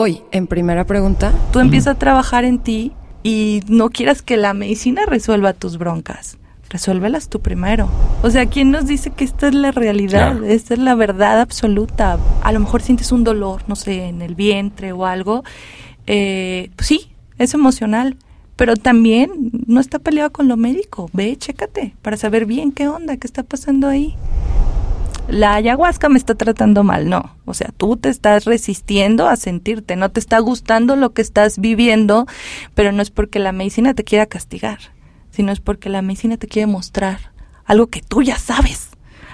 Hoy, en primera pregunta, tú empiezas a trabajar en ti y no quieras que la medicina resuelva tus broncas. Resuélvelas tú primero. O sea, ¿quién nos dice que esta es la realidad? Esta es la verdad absoluta. A lo mejor sientes un dolor, no sé, en el vientre o algo. Eh, pues sí, es emocional. Pero también no está peleado con lo médico. Ve, chécate para saber bien qué onda, qué está pasando ahí la ayahuasca me está tratando mal, no. O sea, tú te estás resistiendo a sentirte, no te está gustando lo que estás viviendo, pero no es porque la medicina te quiera castigar, sino es porque la medicina te quiere mostrar algo que tú ya sabes,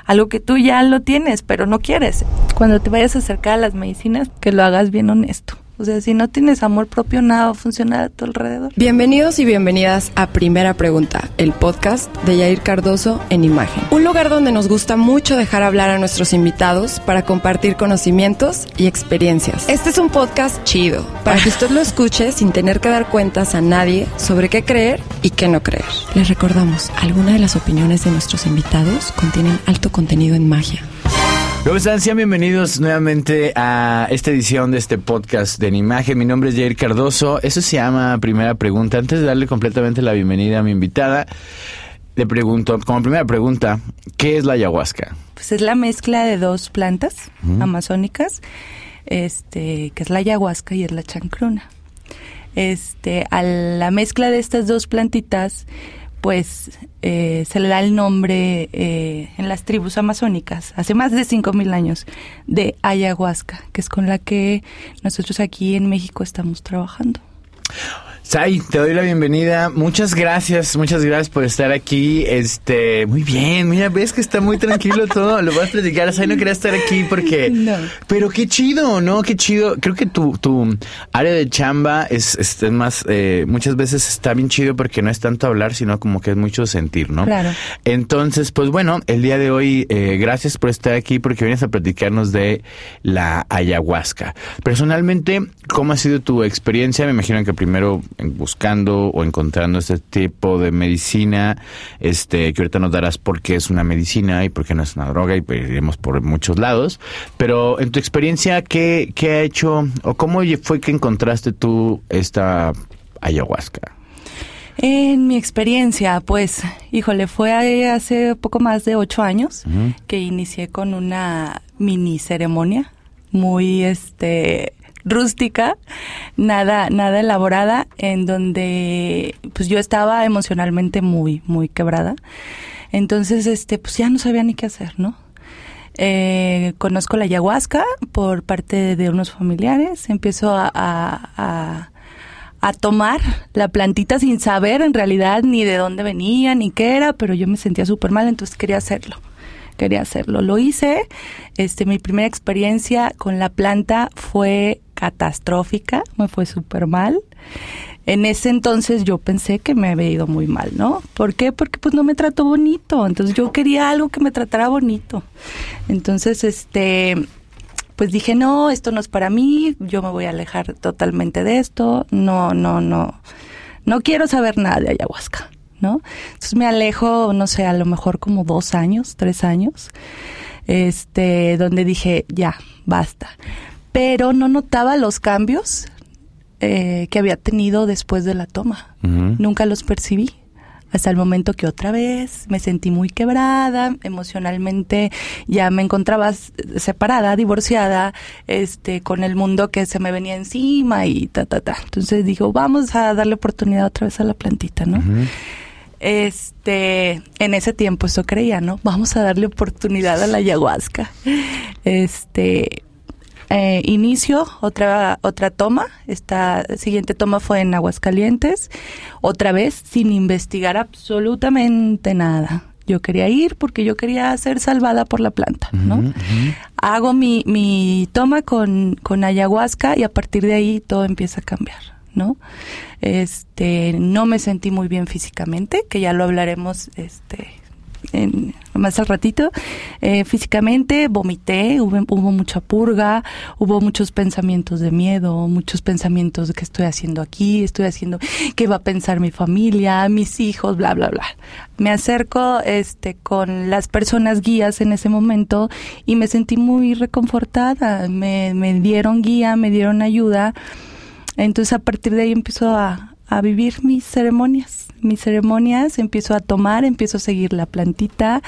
algo que tú ya lo tienes, pero no quieres. Cuando te vayas a acercar a las medicinas, que lo hagas bien honesto. O sea, si no tienes amor propio, nada va a funcionar a tu alrededor. Bienvenidos y bienvenidas a Primera Pregunta, el podcast de Yair Cardoso en Imagen. Un lugar donde nos gusta mucho dejar hablar a nuestros invitados para compartir conocimientos y experiencias. Este es un podcast chido, para que usted lo escuche sin tener que dar cuentas a nadie sobre qué creer y qué no creer. Les recordamos, algunas de las opiniones de nuestros invitados contienen alto contenido en magia. ¿Cómo están? Sean bienvenidos nuevamente a esta edición de este podcast de En Imagen. Mi nombre es Jair Cardoso. Eso se llama Primera Pregunta. Antes de darle completamente la bienvenida a mi invitada, le pregunto, como primera pregunta, ¿qué es la ayahuasca? Pues es la mezcla de dos plantas amazónicas, este, que es la ayahuasca y es la chancruna. Este, a la mezcla de estas dos plantitas, pues eh, se le da el nombre eh, en las tribus amazónicas, hace más de 5.000 años, de ayahuasca, que es con la que nosotros aquí en México estamos trabajando. Sai, te doy la bienvenida. Muchas gracias, muchas gracias por estar aquí. Este, muy bien, mira, ves que está muy tranquilo todo. Lo vas a platicar. Sai no quería estar aquí porque. No. Pero qué chido, ¿no? Qué chido. Creo que tu, tu área de chamba es, es, más, eh, muchas veces está bien chido porque no es tanto hablar, sino como que es mucho sentir, ¿no? Claro. Entonces, pues bueno, el día de hoy, eh, gracias por estar aquí porque vienes a platicarnos de la ayahuasca. Personalmente, ¿cómo ha sido tu experiencia? Me imagino que primero buscando o encontrando este tipo de medicina, este, que ahorita nos darás por qué es una medicina y por qué no es una droga y pues iremos por muchos lados. Pero en tu experiencia, ¿qué, qué ha hecho o cómo fue que encontraste tú esta ayahuasca? En mi experiencia, pues, híjole, fue hace poco más de ocho años que inicié con una mini ceremonia muy, este, rústica, nada, nada elaborada, en donde pues yo estaba emocionalmente muy, muy quebrada. Entonces, este, pues ya no sabía ni qué hacer, ¿no? Eh, conozco la ayahuasca por parte de unos familiares, empiezo a, a, a, tomar la plantita sin saber en realidad ni de dónde venía ni qué era, pero yo me sentía súper mal, entonces quería hacerlo quería hacerlo. Lo hice. Este, mi primera experiencia con la planta fue catastrófica, me fue súper mal. En ese entonces yo pensé que me había ido muy mal, ¿no? ¿Por qué? Porque pues no me trató bonito. Entonces yo quería algo que me tratara bonito. Entonces, este, pues dije, no, esto no es para mí, yo me voy a alejar totalmente de esto. No, no, no. No quiero saber nada de ayahuasca, ¿no? Entonces me alejo, no sé, a lo mejor como dos años, tres años, este, donde dije, ya, basta pero no notaba los cambios eh, que había tenido después de la toma. Nunca los percibí. Hasta el momento que otra vez me sentí muy quebrada, emocionalmente ya me encontraba separada, divorciada, este, con el mundo que se me venía encima y ta, ta, ta. Entonces digo, vamos a darle oportunidad otra vez a la plantita, ¿no? Este, en ese tiempo eso creía, ¿no? Vamos a darle oportunidad a la ayahuasca. Este, eh, inicio otra otra toma. Esta siguiente toma fue en Aguascalientes, otra vez sin investigar absolutamente nada. Yo quería ir porque yo quería ser salvada por la planta, ¿no? Hago mi, mi toma con, con ayahuasca y a partir de ahí todo empieza a cambiar, ¿no? Este, no me sentí muy bien físicamente, que ya lo hablaremos este en, más al ratito, eh, físicamente vomité, hubo, mucha purga, hubo muchos pensamientos de miedo, muchos pensamientos de qué estoy haciendo aquí, estoy haciendo, qué va a pensar mi familia, mis hijos, bla, bla, bla. Me acerco este, con las personas guías en ese momento y me sentí muy reconfortada, me, me dieron guía, me dieron ayuda. Entonces a partir de ahí empiezo a, a vivir mis ceremonias. Mis ceremonias empiezo a tomar, empiezo a seguir la plantita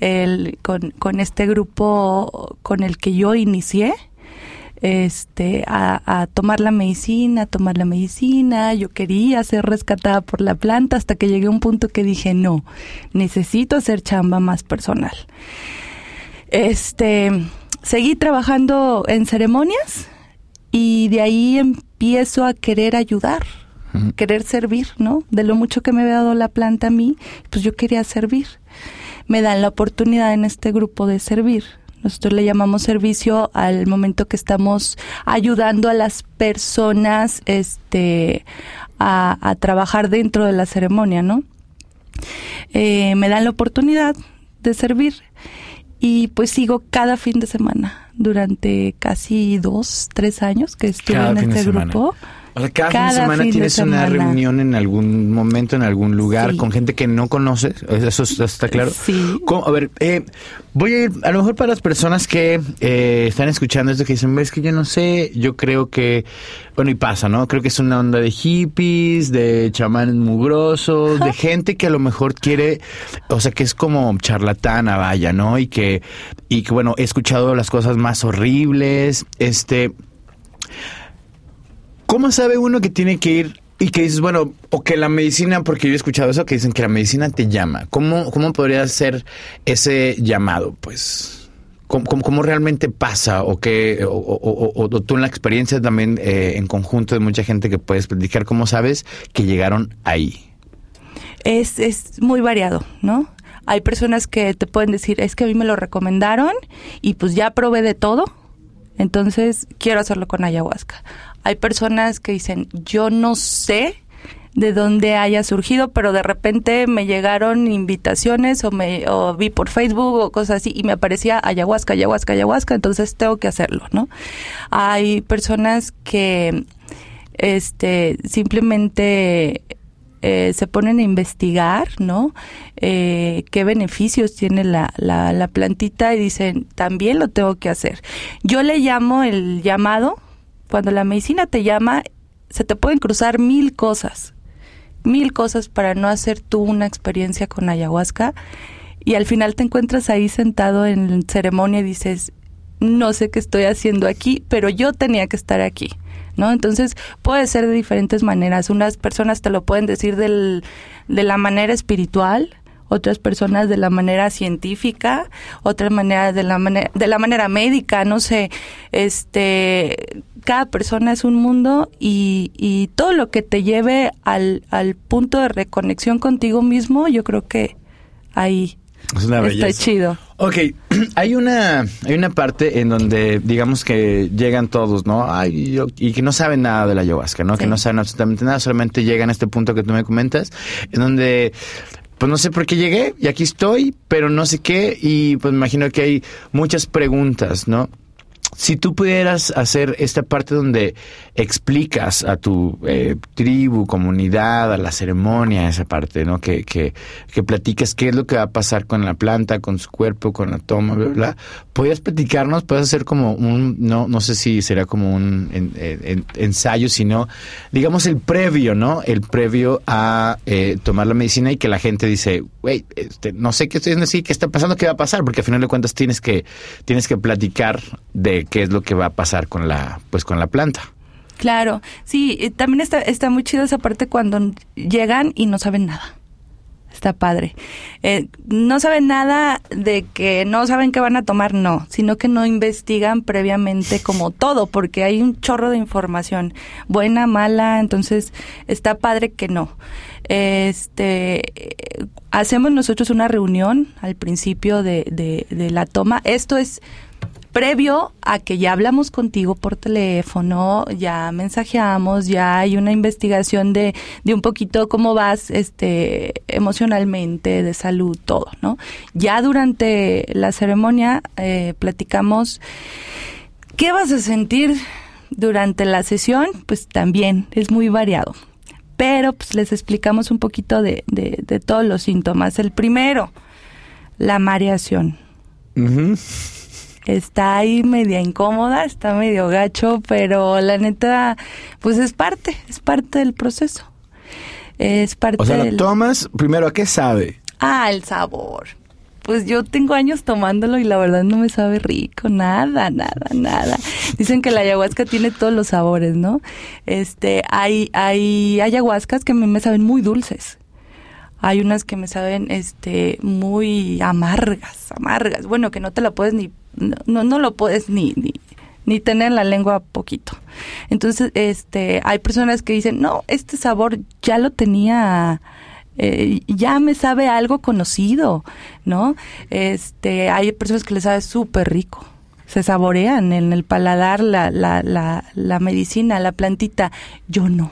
el, con, con este grupo con el que yo inicié este, a, a, tomar la medicina, a tomar la medicina. Yo quería ser rescatada por la planta hasta que llegué a un punto que dije, no, necesito hacer chamba más personal. Este, seguí trabajando en ceremonias y de ahí empiezo a querer ayudar querer servir, ¿no? De lo mucho que me había dado la planta a mí, pues yo quería servir. Me dan la oportunidad en este grupo de servir. Nosotros le llamamos servicio al momento que estamos ayudando a las personas este, a, trabajar dentro de la ceremonia, ¿no? Eh, me dan la oportunidad de servir y pues sigo cada fin de semana durante casi dos, tres años que estuve en este grupo. Sea, cada, fin de semana tienes una reunión en algún momento, en algún lugar, con gente que no conoces. Eso está claro. Sí. A ver, eh, voy a ir, a lo mejor para las personas que eh, están escuchando esto que dicen, ves que yo no sé, yo creo que, bueno, y pasa, ¿no? Creo que es una onda de hippies, de chamanes mugrosos, de gente que a lo mejor quiere, o sea, que es como charlatana, vaya, ¿no? Y que, y que, bueno, he escuchado las cosas más horribles, este ¿Cómo sabe uno que tiene que ir y que dices, bueno, o que la medicina, porque yo he escuchado eso, que dicen que la medicina te llama? ¿Cómo, cómo podría ser ese llamado? Pues, ¿cómo, cómo, realmente pasa? ¿O, qué, tú en la experiencia también eh, en conjunto de mucha gente que puedes platicar, cómo sabes que llegaron ahí? Es, es muy variado, ¿no? Hay personas que te pueden decir, es que a mí me lo recomendaron y pues ya probé de todo, entonces quiero hacerlo con ayahuasca. Hay personas que dicen, yo no sé de dónde haya surgido, pero de repente me llegaron invitaciones o me o vi por Facebook o cosas así y me aparecía ayahuasca, ayahuasca, ayahuasca, entonces tengo que hacerlo, ¿no? Hay personas que este simplemente eh, se ponen a investigar, ¿no? Eh, qué beneficios tiene la, la, la plantita y dicen, también lo tengo que hacer. Yo le llamo el llamado, cuando la medicina te llama, se te pueden cruzar mil cosas, mil cosas para no hacer tú una experiencia con ayahuasca y al final te encuentras ahí sentado en ceremonia y dices, no sé qué estoy haciendo aquí, pero yo tenía que estar aquí. ¿No? Entonces puede ser de diferentes maneras. Unas personas te lo pueden decir del, de la manera espiritual, otras personas de la manera científica, otras maneras de la manera de la manera médica, no sé, este cada persona es un mundo y, y todo lo que te lleve al, al punto de reconexión contigo mismo, yo creo que ahí está chido. Ok, hay una, hay una parte en donde digamos que llegan todos, ¿no? Ay, y que no saben nada de la ayahuasca, ¿no? Que no saben absolutamente nada, solamente llegan a este punto que tú me comentas, en donde pues no sé por qué llegué y aquí estoy, pero no sé qué y pues me imagino que hay muchas preguntas, ¿no? Si tú pudieras hacer esta parte donde explicas a tu eh, tribu, comunidad, a la ceremonia, esa parte, ¿no? Que, que, que platicas qué es lo que va a pasar con la planta, con su cuerpo, con la toma, bla, bla. ¿Podrías platicarnos? ¿Puedes hacer como un, no, no sé si será como un ensayo, sino, digamos, el previo, ¿no? El previo a eh, tomar la medicina y que la gente dice, güey, este, no sé qué estoy haciendo así, qué está pasando, qué va a pasar, porque al final de cuentas tienes que, tienes que platicar de qué es lo que va a pasar con la, pues con la planta. Claro, sí, también está, está muy chido esa parte cuando llegan y no saben nada. Está padre. Eh, no saben nada de que no saben qué van a tomar, no, sino que no investigan previamente como todo, porque hay un chorro de información, buena, mala, entonces está padre que no. Este, hacemos nosotros una reunión al principio de, de, de la toma. Esto es previo a que ya hablamos contigo por teléfono, ya mensajeamos, ya hay una investigación de, de un poquito cómo vas este, emocionalmente, de salud, todo, ¿no? Ya durante la ceremonia eh, platicamos qué vas a sentir durante la sesión, pues también es muy variado. Pero pues les explicamos un poquito de, de, todos los síntomas. El primero, la mareación. Está ahí media incómoda, está medio gacho, pero la neta, pues es parte, es parte del proceso. Es parte O sea, lo tomas, primero, ¿a qué sabe? Ah, el sabor pues yo tengo años tomándolo y la verdad no me sabe rico, nada, nada, nada. Dicen que la ayahuasca tiene todos los sabores, ¿no? Este, hay, hay ayahuascas que a mí me saben muy dulces. Hay unas que me saben, este, muy amargas, amargas. Bueno, que no te la puedes ni, no, no lo puedes ni, ni, tener en la lengua poquito. Entonces, este, hay personas que dicen, no, este sabor ya lo tenía eh, ya me sabe algo conocido, ¿no? Este, hay personas que les sabe súper rico. Se saborean en el paladar la, la, la, la medicina, la plantita. Yo no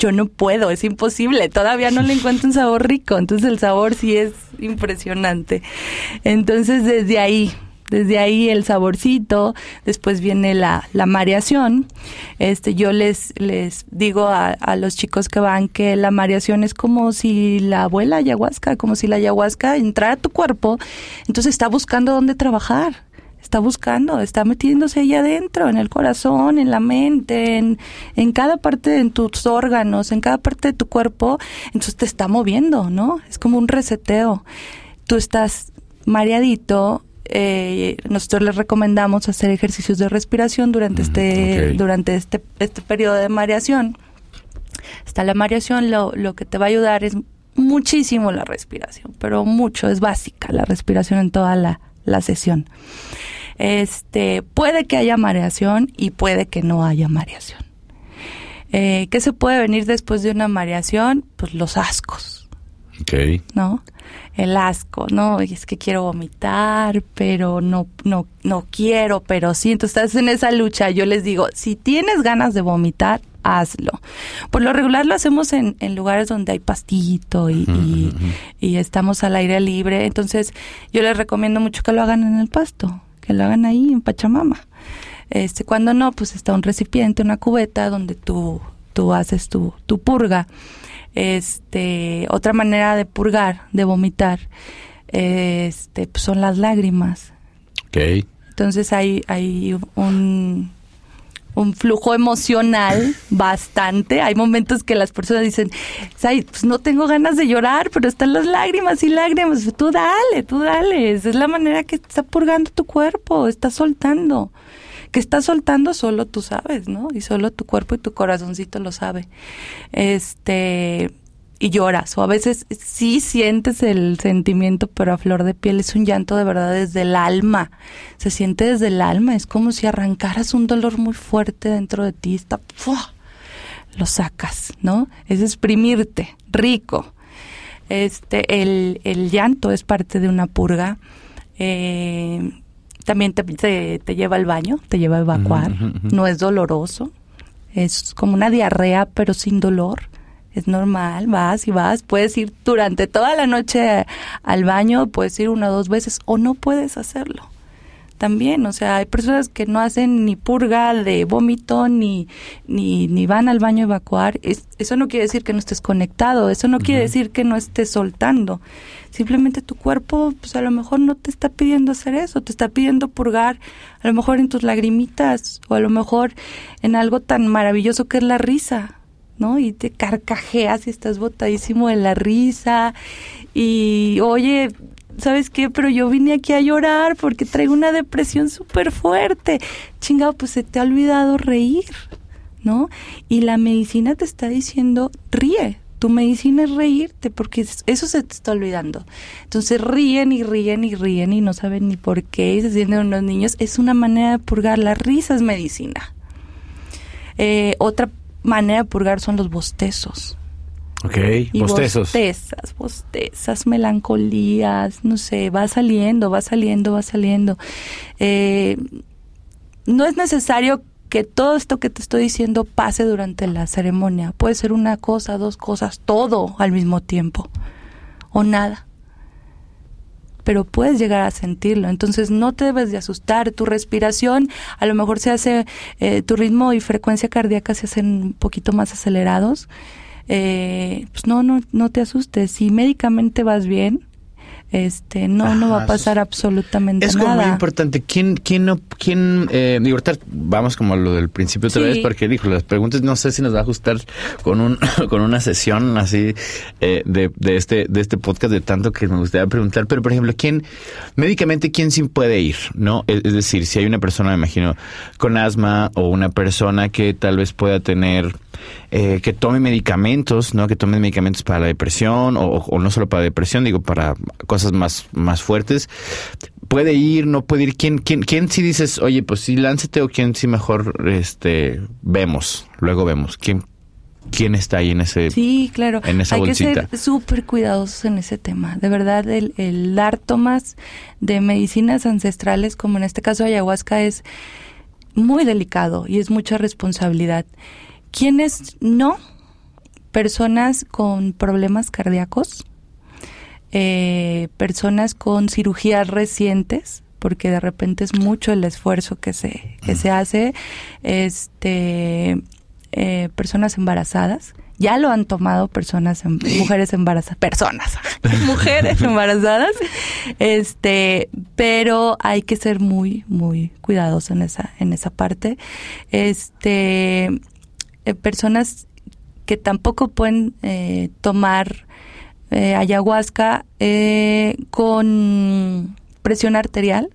yo no puedo, es imposible, todavía no le encuentro un sabor rico, entonces el sabor sí es impresionante. Entonces desde ahí, desde ahí el saborcito, después viene la, la mareación. Este, yo les, les digo a, a, los chicos que van que la mareación es como si la abuela ayahuasca, como si la ayahuasca entrara a tu cuerpo, entonces está buscando dónde trabajar está buscando, está metiéndose ahí adentro, en el corazón, en la mente, en, en cada parte de tus órganos, en cada parte de tu cuerpo, entonces te está moviendo, ¿no? Es como un reseteo. Tú estás mareadito, eh, nosotros les recomendamos hacer ejercicios de respiración durante este durante este este periodo de mareación. Está la mareación, lo, lo que te va a ayudar es muchísimo la respiración, pero mucho, es básica la respiración en toda la, la sesión. Este, puede que haya mareación y puede que no haya mareación. Eh, ¿Qué se puede venir después de una mareación? Pues los ascos. Okay. ¿No? El asco, ¿no? Y es que quiero vomitar, pero no, no, no quiero, pero sí. Entonces estás en esa lucha. Yo les digo, si tienes ganas de vomitar, hazlo. Por lo regular lo hacemos en, en lugares donde hay pastito y, y, estamos al aire libre. Entonces yo les recomiendo mucho que lo hagan en el pasto, que lo hagan ahí en Pachamama. Este, cuando no, pues está un recipiente, una cubeta donde tú, tú haces tu, tu purga. Este, otra manera de purgar, de vomitar, este, pues son las lágrimas. Okay. Entonces hay, hay un, un flujo emocional bastante. Hay momentos que las personas dicen, pues no tengo ganas de llorar, pero están las lágrimas y lágrimas. Tú dale, tú dale. es la manera que está purgando tu cuerpo, está soltando que estás soltando solo tú sabes, ¿no? Y solo tu cuerpo y tu corazoncito lo sabe. Este, y lloras, o a veces sí sientes el sentimiento, pero a flor de piel es un llanto de verdad desde el alma. Se siente desde el alma, es como si arrancaras un dolor muy fuerte dentro de ti, está, lo sacas, ¿no? Es exprimirte, rico. Este, el, el llanto es parte de una purga. Eh, también te, te, lleva al baño, te lleva a evacuar. No es doloroso. Es como una diarrea, pero sin dolor. Es normal, vas y vas. Puedes ir durante toda la noche al baño, puedes ir una o dos veces o no puedes hacerlo también, o sea, hay personas que no hacen ni purga de vómito ni, ni, ni van al baño a evacuar. eso no quiere decir que no estés conectado, eso no quiere decir que no estés soltando. Simplemente tu cuerpo, pues a lo mejor no te está pidiendo hacer eso, te está pidiendo purgar, a lo mejor en tus lagrimitas o a lo mejor en algo tan maravilloso que es la risa. ¿no? Y te carcajeas y estás botadísimo de la risa. Y oye, ¿sabes qué? Pero yo vine aquí a llorar porque traigo una depresión súper fuerte. Chingado, pues se te ha olvidado reír, ¿no? Y la medicina te está diciendo, ríe. Tu medicina es reírte porque eso se te está olvidando. Entonces ríen y ríen y ríen y no saben ni por qué y se sienten unos niños. Es una manera de purgar. La risa es medicina. Eh, otra manera de purgar son los bostezos. Ok, bostezos. Bostezas, bostezas, melancolías, no sé, va saliendo, va saliendo, va saliendo. Eh, no es necesario que todo esto que te estoy diciendo pase durante la ceremonia. Puede ser una cosa, dos cosas, todo al mismo tiempo. O nada. Pero puedes llegar a sentirlo. Entonces no te debes de asustar. Tu respiración a lo mejor se hace, eh, tu ritmo y frecuencia cardíaca se hacen un poquito más acelerados. Eh, pues no, no, no te asustes. Si médicamente vas bien, este no no va a pasar absolutamente nada. Es como muy importante. ¿Quién, quién no, quién, eh, digo, vamos como a lo del principio otra vez, porque dijo, las preguntas no sé si nos va a ajustar con un, con una sesión así eh, de, de este, de este podcast de tanto que me gustaría preguntar, pero por ejemplo, ¿quién, médicamente, quién sí puede ir? ¿No? Es, decir, si hay una persona, me imagino, con asma o una persona que tal vez pueda tener eh, que tome medicamentos, ¿no? Que tome medicamentos para la depresión o, o, no solo para depresión, digo, para cosas más, más fuertes. Puede ir, no puede ir. ¿Quién, quién, quién si dices, oye, pues sí, láncete o quién si mejor este, vemos, luego vemos? ¿Quién, quién está ahí en ese sí claro en esa hay bolsita? que ser súper cuidadosos en ese tema de verdad el, el dar tomas de medicinas ancestrales como en este caso ayahuasca es muy delicado y es mucha responsabilidad ¿Quiénes no? Personas con problemas cardíacos, eh, personas con cirugías recientes, porque de repente es mucho el esfuerzo que se, que se hace, este, eh, personas embarazadas, ya lo han tomado personas, em, mujeres embarazadas, personas, mujeres embarazadas, este, pero hay que ser muy, muy cuidadosos en esa, en esa parte. Este, eh, personas que tampoco pueden eh, tomar eh, ayahuasca con presión arterial,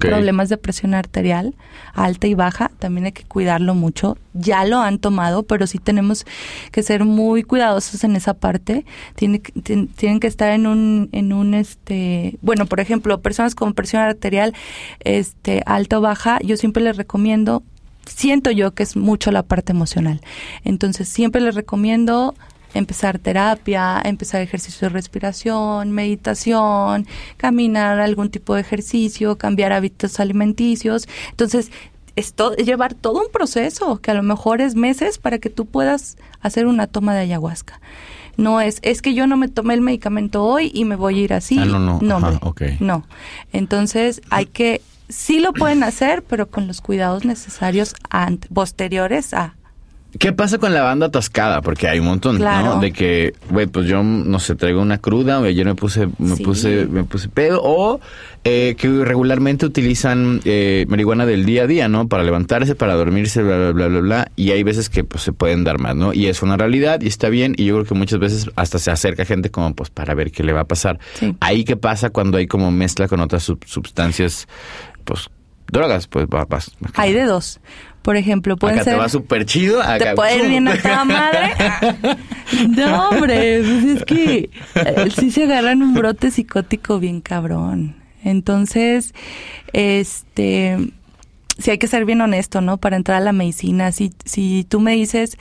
problemas de presión arterial alta y baja, también hay que cuidarlo mucho. Ya lo han tomado, pero sí tenemos que ser muy cuidadosos en esa parte. Tienen, tienen que estar en un, en un, este, bueno, por ejemplo, personas con presión arterial, este, alta o baja, yo siempre les recomiendo siento yo que es mucho la parte emocional. Entonces siempre les recomiendo empezar terapia, empezar ejercicio de respiración, meditación, caminar algún tipo de ejercicio, cambiar hábitos alimenticios. Entonces, es llevar todo un proceso que a lo mejor es meses para que tú puedas hacer una toma de ayahuasca. No es, es que yo no me tomé el medicamento hoy y me voy a ir así. Ah, no, no, no, okay. no. Entonces hay que sí lo pueden hacer, pero con los cuidados necesarios posteriores a. ¿Qué pasa con la banda atascada? Porque hay un montón, ¿no? De que, güey, pues yo, no sé, traigo una cruda, o ayer me puse, me puse, me puse pedo, o eh, que regularmente utilizan eh, marihuana del día a día, ¿no? Para levantarse, para dormirse, bla, bla, bla, bla, bla, y hay veces que, pues, se pueden dar más, ¿no? Y es una realidad, y está bien, y yo creo que muchas veces hasta se acerca gente como, pues, para ver qué le va a pasar. Ahí, ¿qué pasa cuando hay como mezcla con otras sustancias pues drogas, pues vas. Hay de dos. Por ejemplo, pueden acá ser... te va súper chido. Acá, te puede ir bien a toda madre. no, hombre, pues es que eh, sí se agarran un brote psicótico bien cabrón. Entonces, este... Sí hay que ser bien honesto, ¿no? Para entrar a la medicina. Si, si tú me dices,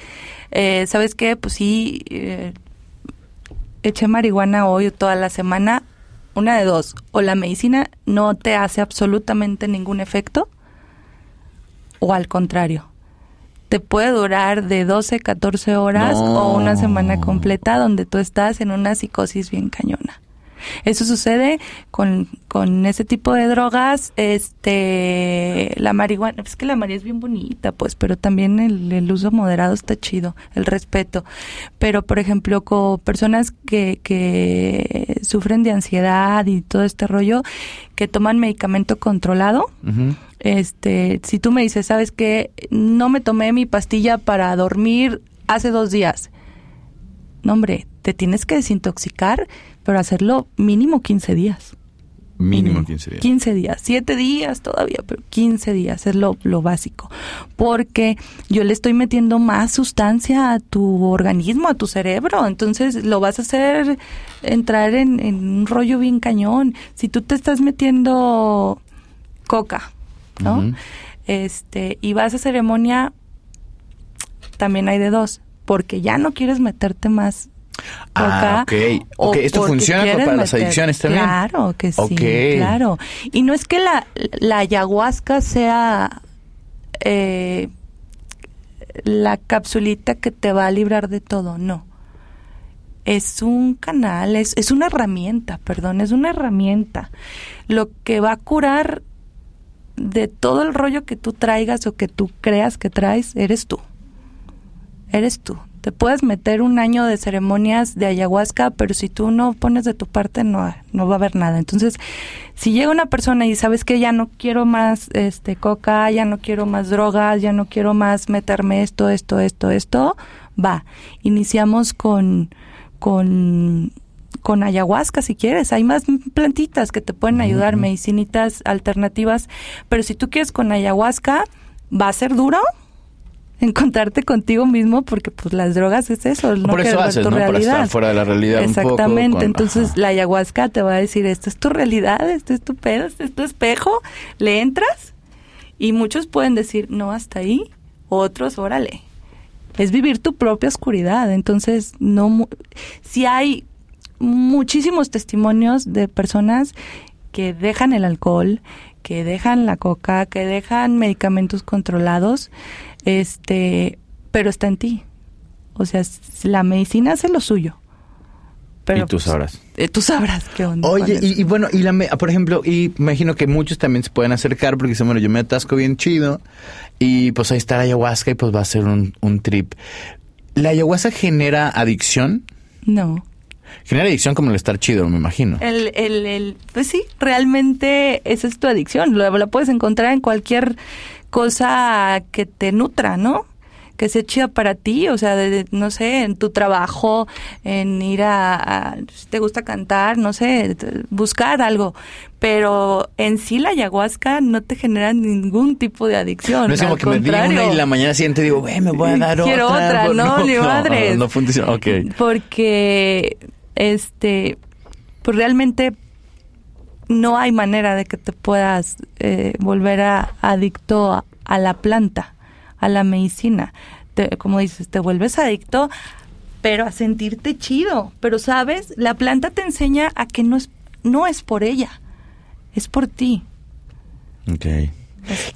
eh, ¿sabes qué? Pues sí, eh, eché marihuana hoy o toda la semana, una de dos, o la medicina no te hace absolutamente ningún efecto, o al contrario, te puede durar de 12, 14 horas o una semana completa donde tú estás en una psicosis bien cañona. Eso sucede con, con ese tipo de drogas, este, la marihuana, es que la marihuana es bien bonita, pues, pero también el, el, uso moderado está chido, el respeto. Pero, por ejemplo, con personas que, que sufren de ansiedad y todo este rollo, que toman medicamento controlado, este, si tú me dices, sabes que no me tomé mi pastilla para dormir hace dos días, no hombre, te tienes que desintoxicar pero hacerlo mínimo 15 días. Mínimo 15 días. 15 días, 7 días todavía, pero 15 días es lo, lo, básico. Porque yo le estoy metiendo más sustancia a tu organismo, a tu cerebro. Entonces lo vas a hacer entrar en, en un rollo bien cañón. Si tú te estás metiendo coca, ¿no? Este, y vas a ceremonia, también hay de dos. Porque ya no quieres meterte más Ah, ok. okay. Esto funciona para las adicciones también. Claro que sí, claro. Y no es que la, la ayahuasca sea eh, la capsulita que te va a librar de todo, no. Es un canal, es, es una herramienta, perdón, es una herramienta. Lo que va a curar de todo el rollo que tú traigas o que tú creas que traes, eres tú. Eres tú. Te puedes meter un año de ceremonias de ayahuasca, pero si tú no pones de tu parte, no, no va a haber nada. Entonces, si llega una persona y sabes que ya no quiero más este coca, ya no quiero más drogas, ya no quiero más meterme esto, esto, esto, esto, va. Iniciamos con, con con ayahuasca si quieres. Hay más plantitas que te pueden ayudar, medicinitas alternativas. Pero si tú quieres con ayahuasca, va a ser duro, encontrarte contigo mismo porque pues las drogas es eso, no Por eso haces, tu ¿no? Para realidad. estar fuera de la realidad un poco, Exactamente, con- entonces ajá. la ayahuasca te va a decir, esto es tu realidad, esto es tu pedo, esto es tu espejo, le entras y muchos pueden decir, no, hasta ahí, otros, órale. Es vivir tu propia oscuridad, entonces no si hay muchísimos testimonios de personas que dejan el alcohol, que dejan la coca, que dejan medicamentos controlados, este, pero está en ti. O sea, la medicina hace lo suyo. Pero, y tú pues, sabrás. eh, tú sabrás qué onda. Oye, y bueno, y la me- por ejemplo, y imagino que muchos también se pueden acercar porque dicen, bueno, yo me atasco bien chido y pues ahí está la ayahuasca y pues va a ser un, un trip. ¿La ayahuasca genera adicción? No. Genera adicción como el estar chido, me imagino. El, el, el, pues sí, realmente esa es tu adicción. Lo, la puedes encontrar en cualquier cosa que te nutra, ¿no? Que sea chida para ti, o sea, de- de- no sé, en tu trabajo, en ir a, a- si te gusta cantar, no sé, buscar algo. Pero en sí la ayahuasca no te genera ningún tipo de adicción. No es como al que me di una y la mañana siguiente digo, güey, me voy a dar Quiero otra. otra, Pues, no, ni madres. No, no funciona. Ok. Porque, este, pues realmente no hay manera de que te puedas eh, volver a, adicto a, a la planta, a la medicina. Te- como dices, te vuelves adicto, pero a sentirte chido. Pero sabes, la planta te enseña a que no es, no es por ella, es por ti. Ok.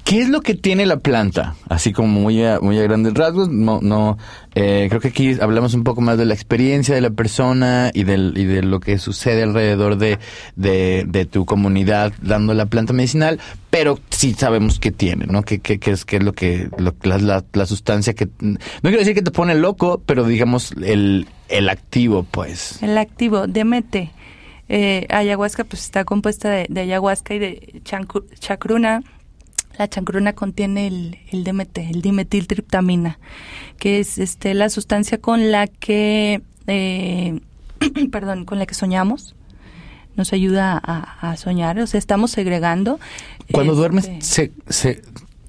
¿Qué es lo que tiene la planta? Así como muy a, muy a grandes rasgos. No, no. eh, creo que aquí hablamos un poco más de la experiencia de la persona y, del, y de lo que sucede alrededor de, de, de tu comunidad dando la planta medicinal, pero sí sabemos qué tiene, ¿no? ¿Qué, qué, qué es, qué es lo que, lo- la, la, sustancia que... No quiero decir que te pone loco, pero digamos el, el activo, pues. El activo, DMT. Eh, ayahuasca pues está compuesta de, de ayahuasca y de chancu- chacruna. La chancruna contiene el, el DMT, el dimetiltriptamina, que es este la sustancia con la que, eh, perdón, con la que soñamos. Nos ayuda a, a soñar, o sea, estamos segregando. Cuando este, duermes, se, se,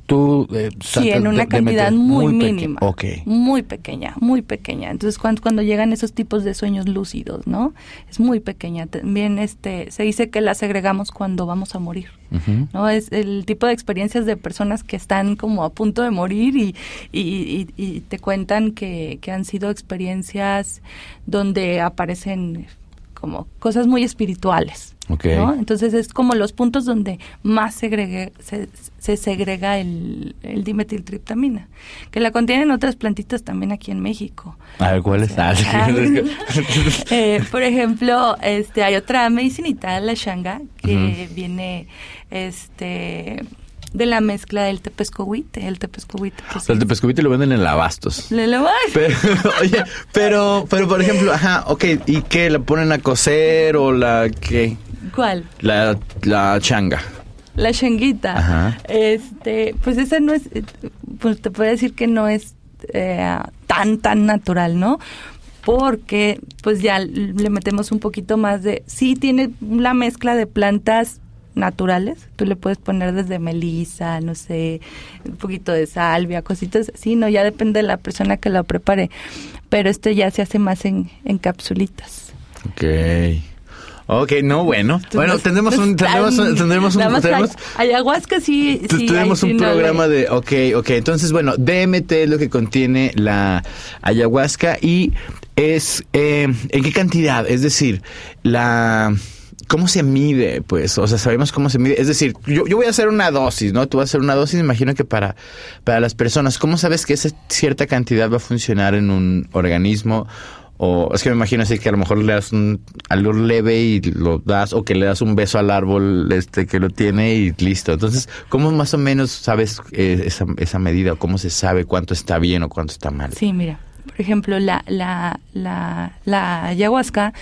tú... eh, Sí, en una de- cantidad muy, mínima. Muy pequeña, muy pequeña. Entonces, cuando, cuando llegan esos tipos de sueños lúcidos, ¿no? Es muy pequeña. También este, se dice que la segregamos cuando vamos a morir. ¿no? Es el tipo de experiencias de personas que están como a punto de morir y, y, y- y te cuentan que, que han sido experiencias donde aparecen como cosas muy espirituales. Entonces es como los puntos donde más segregue- se, se segrega el, el dimetiltriptamina, que la contienen otras plantitas también aquí en México. A ver, ¿cuál es? Ah. Ah, eh, por ejemplo, este hay otra medicinita, la shanga, que viene este de la mezcla del tepescohuite. El tepescohuite, pues, O sea, el es- tepescovite lo venden en lavastos. le- le- Pero, oye, pero, pero por ejemplo, ajá, ok, ¿y qué? ¿La ponen a cocer o la qué? ¿Cuál? La, la changa. La shanguita. Ajá. Este, pues esa no es, pues te puedo decir que no es eh, tan, tan natural, ¿no? Porque pues ya le metemos un poquito más de, sí tiene la mezcla de plantas naturales, tú le puedes poner desde melisa, no sé, un poquito de salvia, cositas así, no, ya depende de la persona que lo prepare, pero esto ya se hace más en, en capsulitas. Ok. Ok, no, bueno. Bueno, tendremos un, tendremos un, tendremos ayahuasca sí, sí un programa de, ok, ok, entonces bueno, DMT es lo que contiene la ayahuasca y es, eh, ¿en qué cantidad? Es decir, la, ¿cómo se mide? Pues, o sea, sabemos cómo se mide. Es decir, yo, yo voy a hacer una dosis, ¿no? Tú vas a hacer una dosis, imagino que para, para las personas, ¿cómo sabes que esa cierta cantidad va a funcionar en un organismo? O es que me imagino así que a lo mejor le das un, algo leve y lo das, o que le das un beso al árbol este que lo tiene y listo. Entonces, ¿cómo más o menos sabes eh, esa, esa medida? ¿O cómo se sabe cuánto está bien o cuánto está mal? Sí, mira, por ejemplo, la, la, la, la ayahuasca,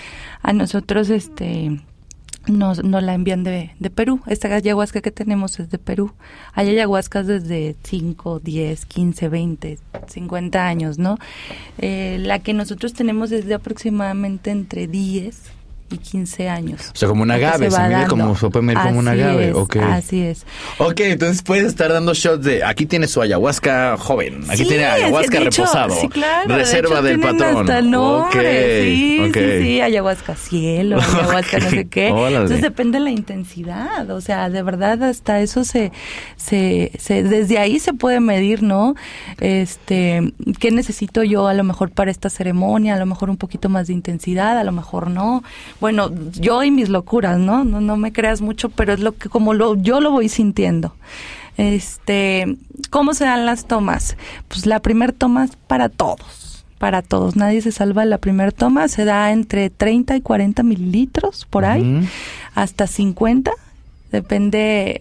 a nosotros, este, nos, nos la envían de, de Perú. Esta ayahuasca que tenemos es de Perú. Hay ayahuascas desde 5, 10, 15, 20, 50 años, ¿no? Eh, la que nosotros tenemos es de aproximadamente entre 10 y 15 años. O sea, como un agave, se, mide como, se puede medir como un agave. Es, okay. Así es. Ok, entonces puedes estar dando shots de aquí tiene su ayahuasca joven, aquí Sí, tiene ayahuasca hecho, reposado, sí, claro, de reserva hecho, del patrón. hasta el nombre, Ok, sí, ok. sí, sí, ayahuasca cielo, ayahuasca no sé qué. Órale. Entonces depende de la intensidad, o sea, de verdad hasta eso se, se, se, desde ahí se puede medir, ¿no? Este, ¿qué necesito yo a lo mejor para esta ceremonia? A lo mejor un poquito más de intensidad, a lo mejor no. Bueno, yo y mis locuras, ¿no? No, no me creas mucho, pero es lo que como lo, yo lo voy sintiendo. Este, ¿cómo se dan las tomas? Pues la primer toma es para todos, para todos. Nadie se salva de la primera toma. Se da entre 30 y 40 mililitros por ahí, hasta 50. Depende,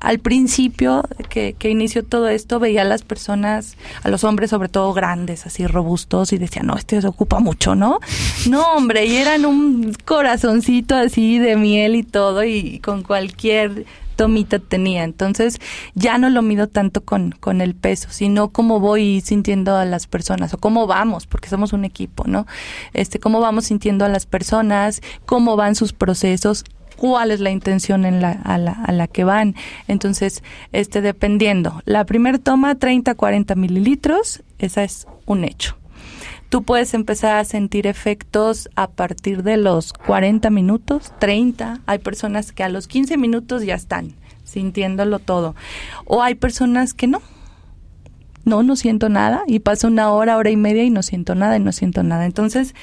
al principio que, que inició todo esto, veía a las personas, a los hombres sobre todo grandes, así robustos, y decía, no, este se ocupa mucho, ¿no? No, hombre, y eran un corazoncito así de miel y todo, y con cualquier tomita tenía. Entonces ya no lo mido tanto con, con el peso, sino cómo voy sintiendo a las personas o cómo vamos, porque somos un equipo, ¿no? Este, cómo vamos sintiendo a las personas, cómo van sus procesos, cuál es la intención en la, a, la, a la que van. Entonces, este, dependiendo. La primera toma, 30, 40 mililitros, esa es un hecho. Tú puedes empezar a sentir efectos a partir de los 40 minutos, 30. Hay personas que a los 15 minutos ya están sintiéndolo todo. O hay personas que no. No, no siento nada. Y pasa una hora, hora y media y no siento nada y no siento nada. Entonces,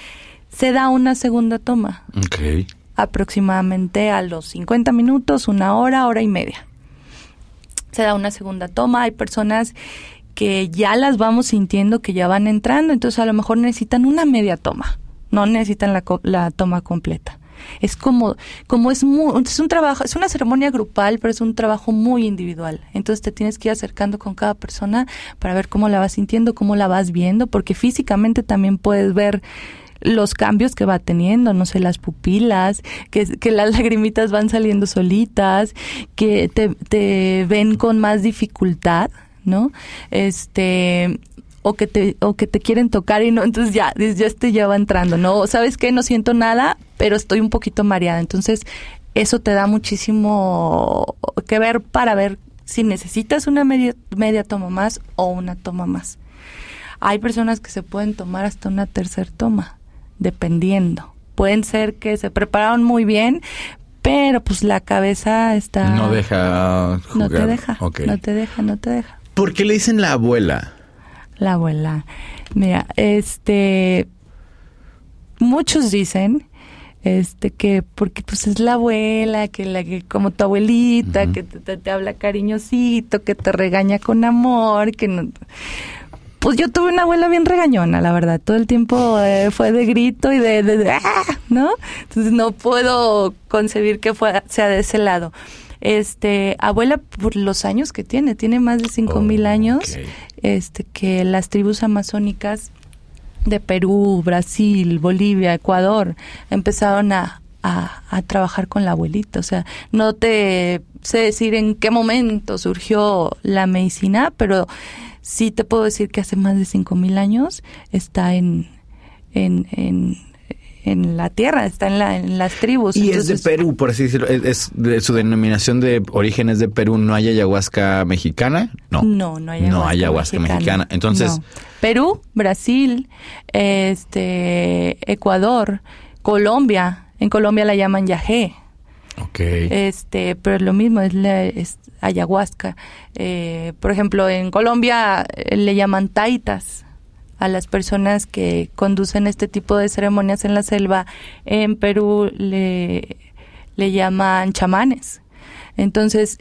se da una segunda toma Ok. Aproximadamente a los 50 minutos, una hora, hora y media. Se da una segunda toma. Hay personas que ya las vamos sintiendo que ya van entrando, entonces a lo mejor necesitan una media toma, no necesitan la, la toma completa. Es como, como es muy, es un trabajo, es una ceremonia grupal, pero es un trabajo muy individual. Entonces te tienes que ir acercando con cada persona para ver cómo la vas sintiendo, cómo la vas viendo, porque físicamente también puedes ver los cambios que va teniendo, no sé, las pupilas, que, que las lagrimitas van saliendo solitas, que te, te ven con más dificultad, ¿no? Este o que te o que te quieren tocar y no entonces ya ya este ya va entrando no sabes qué no siento nada pero estoy un poquito mareada. Entonces eso te da muchísimo que ver para ver si necesitas una media media toma más o una toma más. Hay personas que se pueden tomar hasta una tercera toma dependiendo pueden ser que se prepararon muy bien pero pues la cabeza está No deja jugar. no te deja no te deja no te deja ¿Por qué le dicen la abuela? la abuela. Mira, este muchos dicen este que porque pues es la abuela, que la que como tu abuelita, que te, te- te habla cariñosito, que te regaña con amor, que no pues yo tuve una abuela bien regañona, la verdad. Todo el tiempo eh, fue de grito y de, de, de, ¡ah! ¿no? Entonces no puedo concebir que fue, sea de ese lado. Este, abuela por los años que tiene, tiene más de cinco mil años, Ok. este, que las tribus amazónicas de Perú, Brasil, Bolivia, Ecuador, empezaron a, a, a trabajar con la abuelita. O sea, no te sé decir en qué momento surgió la medicina, pero sí te puedo decir que hace más de cinco mil años está en, en, en, en la tierra, está en, la, en las tribus. Y es de Perú, por así decirlo. Es, de su denominación de origen es de Perú. ¿No hay ayahuasca mexicana? No. No, no hay No ayahuasca, hay ayahuasca mexicana. Entonces, No. Perú, Brasil, este, Ecuador, Colombia. En Colombia la llaman yagé. Ok. Este, pero lo mismo, es, la, ayahuasca. Eh, por ejemplo, en Colombia eh, le llaman taitas a las personas que conducen este tipo de ceremonias en la selva. En Perú le, le llaman chamanes. Entonces,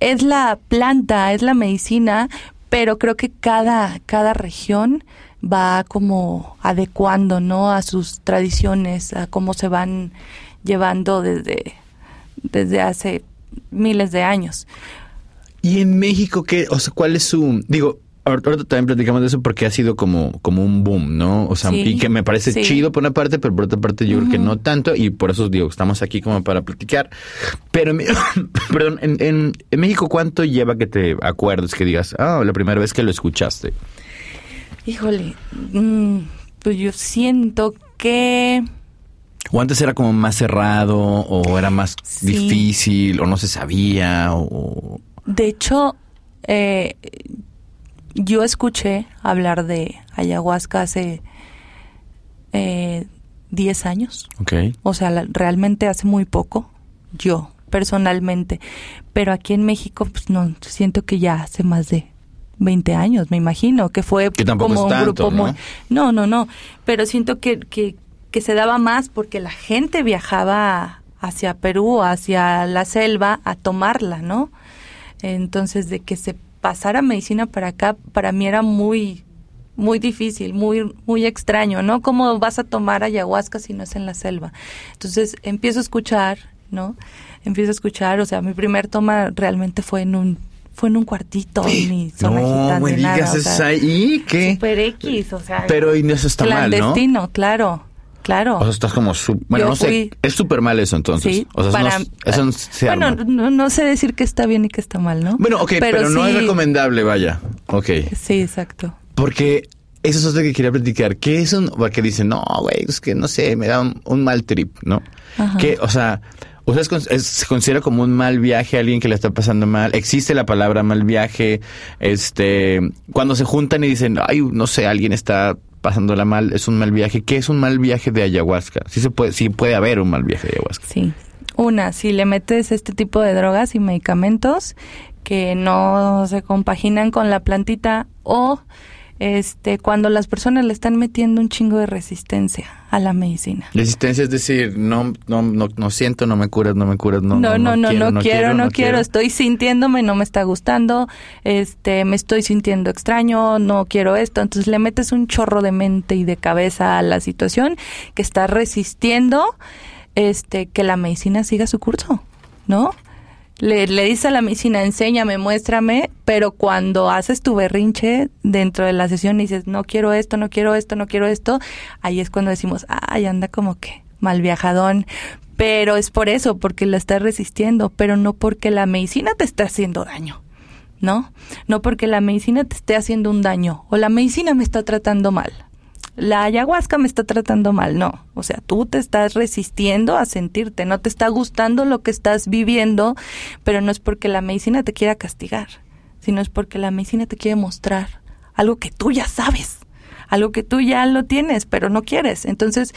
es la planta, es la medicina, pero creo que cada, cada región va como adecuando, ¿no? A sus tradiciones, a cómo se van llevando desde, desde hace miles de años. ¿Y en México qué? O sea, ¿cuál es su...? Digo, ahorita también platicamos de eso porque ha sido como, como un boom, ¿no? O sea, y que me parece chido por una parte, pero por otra parte yo creo que no tanto y por eso digo, estamos aquí como para platicar. Pero, perdón, en, en, México, ¿cuánto lleva que te acuerdes que digas, ah, la primera vez que lo escuchaste? Híjole, mm, pues yo siento que... ¿O antes era como más cerrado o era más difícil o no se sabía o... De hecho, eh, yo escuché hablar de ayahuasca hace eh, 10 años. Ok. O sea, realmente hace muy poco, yo personalmente. Pero aquí en México, pues no, siento que ya hace más de 20 años, me imagino, que fue como un grupo muy... No, no, no, pero siento que, que, que se daba más porque la gente viajaba hacia Perú, hacia la selva, a tomarla, ¿no? Entonces, de que se pasara medicina para acá, para mí era muy, muy difícil, muy, muy extraño, ¿no? ¿Cómo vas a tomar ayahuasca si no es en la selva? Entonces, empiezo a escuchar, ¿no? Empiezo a escuchar, o sea, mi primer toma realmente fue en un fue en un cuartito, ni zona no, me digas eso ahí, ¿qué? Super X, o sea. Pero y no eso está mal, ¿no? Clandestino, claro. Claro. O sea, estás como... bueno, no sé. Es súper mal eso entonces. Sí, o sea, para, eso bueno, no, sé decir que está bien y que está mal, ¿no? Bueno, ok, pero, no es recomendable, vaya. Ok. Sí, exacto. Porque eso es otra que quería platicar. ¿Qué es un...? Porque dicen, no, güey, es que no sé, me da un, mal trip, ¿no? Ajá. Que, o sea... ¿Ustedes se considera como un mal viaje a alguien que le está pasando mal? ¿Existe la palabra mal viaje? Este, cuando se juntan y dicen, ay, no sé, alguien está pasándola mal, es un mal viaje. ¿Qué es un mal viaje de ayahuasca? Sí, se puede, sí puede haber un mal viaje de ayahuasca. Sí. Una, si le metes este tipo de drogas y medicamentos que no se compaginan con la plantita o este, cuando las personas le están metiendo un chingo de resistencia a la medicina. Resistencia es decir, no, no, no, no siento, no me curas, no me curas, no, no, no, no, no, quiero, no quiero, estoy sintiéndome, no me está gustando, este, me estoy sintiendo extraño, no quiero esto, entonces le metes un chorro de mente y de cabeza a la situación que está resistiendo, este, que la medicina siga su curso, ¿no? Le, le dices a la medicina, enséñame, muéstrame, pero cuando haces tu berrinche dentro de la sesión y dices, no quiero esto, no quiero esto, no quiero esto, ahí es cuando decimos, ay, anda como que mal viajadón. Pero es por eso, porque la estás resistiendo, pero no porque la medicina te está haciendo daño. ¿No? No porque la medicina te esté haciendo un daño o la medicina me está tratando mal la ayahuasca me está tratando mal, no. O sea, tú te estás resistiendo a sentirte, no te está gustando lo que estás viviendo, pero no es porque la medicina te quiera castigar, sino es porque la medicina te quiere mostrar algo que tú ya sabes, algo que tú ya lo tienes, pero no quieres. Entonces,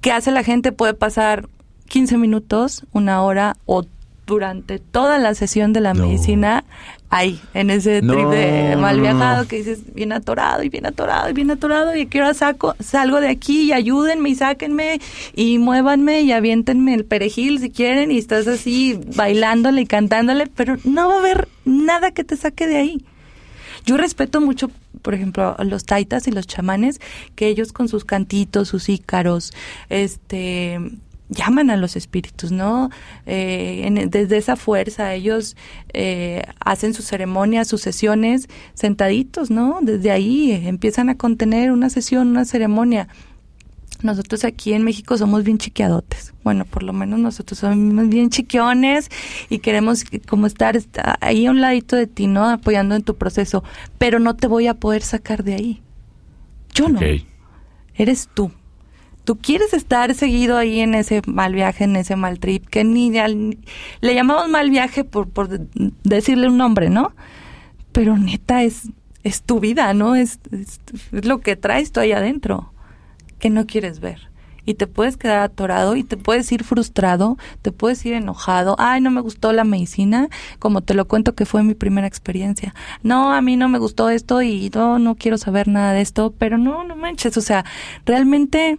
¿qué hace la gente? Puede pasar 15 minutos, una hora o durante toda la sesión de la medicina ahí, en ese trip de mal viajado que dices bien atorado y bien atorado y bien atorado y ahora saco, salgo de aquí y ayúdenme y sáquenme y muévanme y aviéntenme el perejil si quieren y estás así bailándole y cantándole, pero no va a haber nada que te saque de ahí. Yo respeto mucho, por ejemplo, a los taitas y los chamanes, que ellos con sus cantitos, sus ícaros, este llaman a los espíritus, ¿no? Eh, desde esa fuerza ellos eh, hacen sus ceremonias, sus sesiones sentaditos, ¿no? Desde ahí empiezan a contener una sesión, una ceremonia. Nosotros aquí en México somos bien chiqueadotes. Bueno, por lo menos nosotros somos bien chiquiones y queremos como estar ahí a un ladito de ti, ¿no? Apoyando en tu proceso. Pero no te voy a poder sacar de ahí. Yo no. Eres tú tú quieres estar seguido ahí en ese mal viaje, en ese mal trip, que ni, le llamamos mal viaje por, por decirle un nombre, ¿no? Pero neta es, es tu vida, ¿no? Es, lo que traes tú ahí adentro, que no quieres ver. Y te puedes quedar atorado y te puedes ir frustrado, te puedes ir enojado. Ay, no me gustó la medicina, como te lo cuento que fue mi primera experiencia. No, a mí no me gustó esto y no, no quiero saber nada de esto, pero no, no manches. O sea, realmente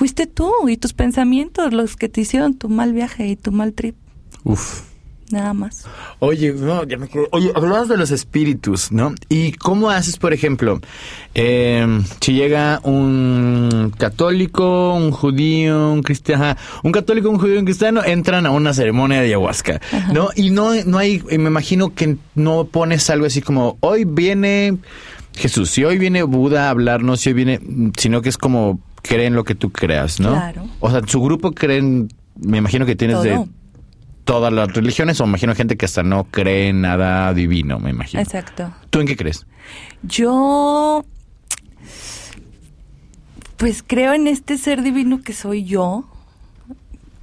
fuiste tú y tus pensamientos los que te hicieron tu mal viaje y tu mal trip. Uf. Nada más. Oye, no, ya me quedé. Oye, hablabas de los espíritus, ¿no? ¿Y cómo haces, por ejemplo, eh, si llega un católico, un judío, un cristiano, un católico, un judío, un cristiano, entran a una ceremonia de ayahuasca, ¿no? Y no, no hay, me imagino que no pones algo así como, hoy viene Jesús, si hoy viene Buda a hablarnos, si hoy viene, sino que es como creen lo que tú creas, ¿no? Claro. O sea, su grupo creen, me imagino que tienes de todas las religiones, o me imagino gente que hasta no cree en nada divino, me imagino. Exacto. ¿Tú en qué crees? Yo, pues creo en este ser divino que soy yo.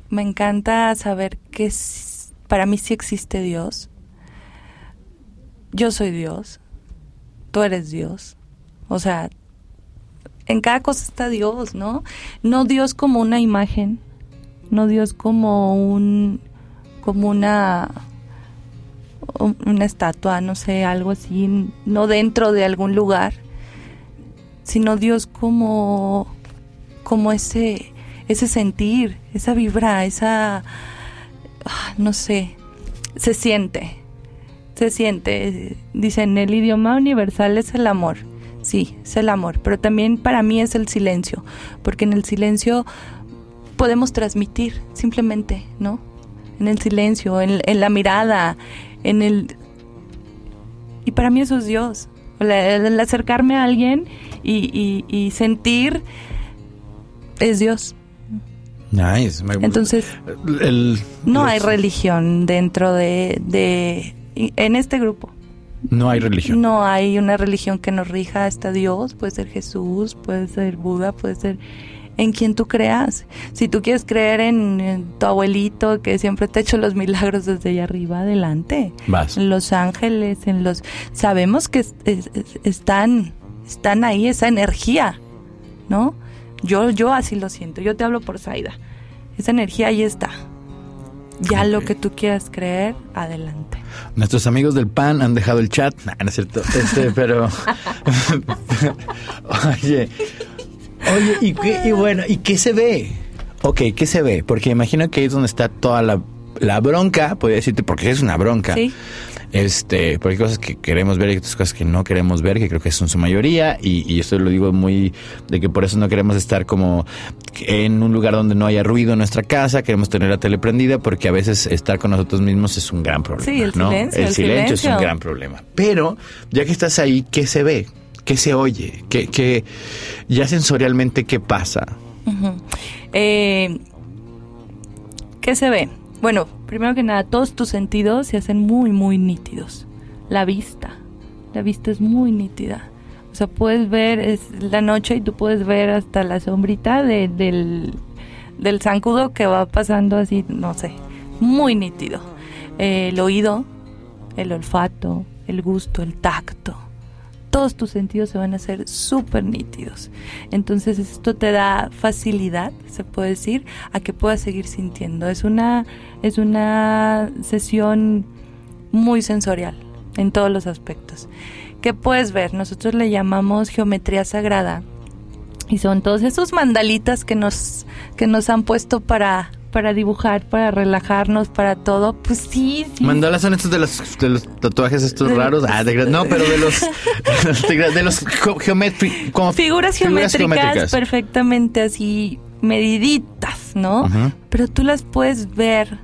Me encanta saber que para mí sí existe Dios. Yo soy Dios. Tú eres Dios. O sea, en cada cosa está Dios, ¿no? No Dios como una imagen, no Dios como un, como una, un- una estatua, no sé, algo así, no dentro de algún lugar, sino Dios como, como ese, ese sentir, esa vibra, esa, ah, no sé, se siente, se siente. Dicen, el idioma universal es el amor. Sí, es el amor, pero también para mí es el silencio, porque en el silencio podemos transmitir simplemente, ¿no? En el silencio, en, en la mirada, en el... Y para mí eso es Dios. El, el acercarme a alguien y, y- y sentir es Dios. Nice. Entonces, el- no hay religión dentro de, de... En este grupo. No hay religión. No hay una religión que nos rija hasta Dios, puede ser Jesús, puede ser Buda, puede ser en quien tú creas. Si tú quieres creer en, en tu abuelito que siempre te ha hecho los milagros desde allá arriba, adelante. Vas. En los ángeles, en los... Sabemos que es- es- es- están, están ahí esa energía, ¿no? Yo, yo así lo siento, yo te hablo por Zaida. Esa energía ahí está. Ya lo que tú quieras creer, adelante. Nuestros amigos del PAN han dejado el chat. Nah, no es cierto. Este, pero. Oye. Oye, ¿y, qué, y bueno, ¿y qué se ve? Ok, ¿qué se ve? Porque imagino que ahí es donde está toda la, la bronca, podría decirte, porque es una bronca. Sí. Este, porque hay cosas que queremos ver y otras cosas que no queremos ver, que creo que son su mayoría, y, y esto lo digo muy de que por eso no queremos estar como en un lugar donde no haya ruido en nuestra casa, queremos tener la tele prendida, porque a veces estar con nosotros mismos es un gran problema. Sí, el ¿no? silencio, El el silencio es un gran problema. Pero, ya que estás ahí, ¿qué se ve? ¿Qué se oye? ¿Qué, qué, ya sensorialmente qué pasa? Eh, ¿Qué se ve? Bueno, primero que nada, todos tus sentidos se hacen muy, muy nítidos. La vista, la vista es muy nítida. O sea, puedes ver, es la noche y tú puedes ver hasta la sombrita de- del, del zancudo que va pasando así, no sé, muy nítido. El oído, el olfato, el gusto, el tacto todos tus sentidos se van a hacer súper nítidos. Entonces esto te da facilidad, se puede decir, a que puedas seguir sintiendo. Es una, es una sesión muy sensorial en todos los aspectos. ¿Qué puedes ver? Nosotros le llamamos geometría sagrada y son todos esos mandalitas que nos, que nos han puesto para, para dibujar, para relajarnos, para todo. Pues sí, sí. Mandalas son estos de los, de los tatuajes estos raros. Ah, de, no, pero de los de los geométricos figuras geométricas, perfectamente así mediditas, ¿no? Ujú. Pero tú las puedes ver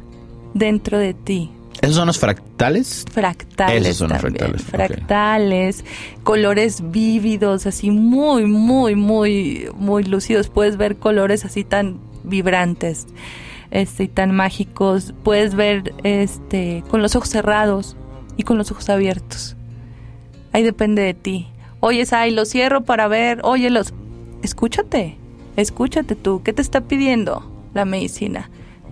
dentro de ti. ¿Esos son los fractales? Fractales Esos son los fractales. Fractales, colores vívidos, así muy, muy, muy, muy lúcidos. Puedes ver colores así tan vibrantes, este, y tan mágicos. Puedes ver, este, con los ojos cerrados y con los ojos abiertos. Ahí depende de ti. Oye, Sai, lo cierro para ver. Oye, los. Escúchate. Escúchate tú. ¿Qué te está pidiendo la medicina?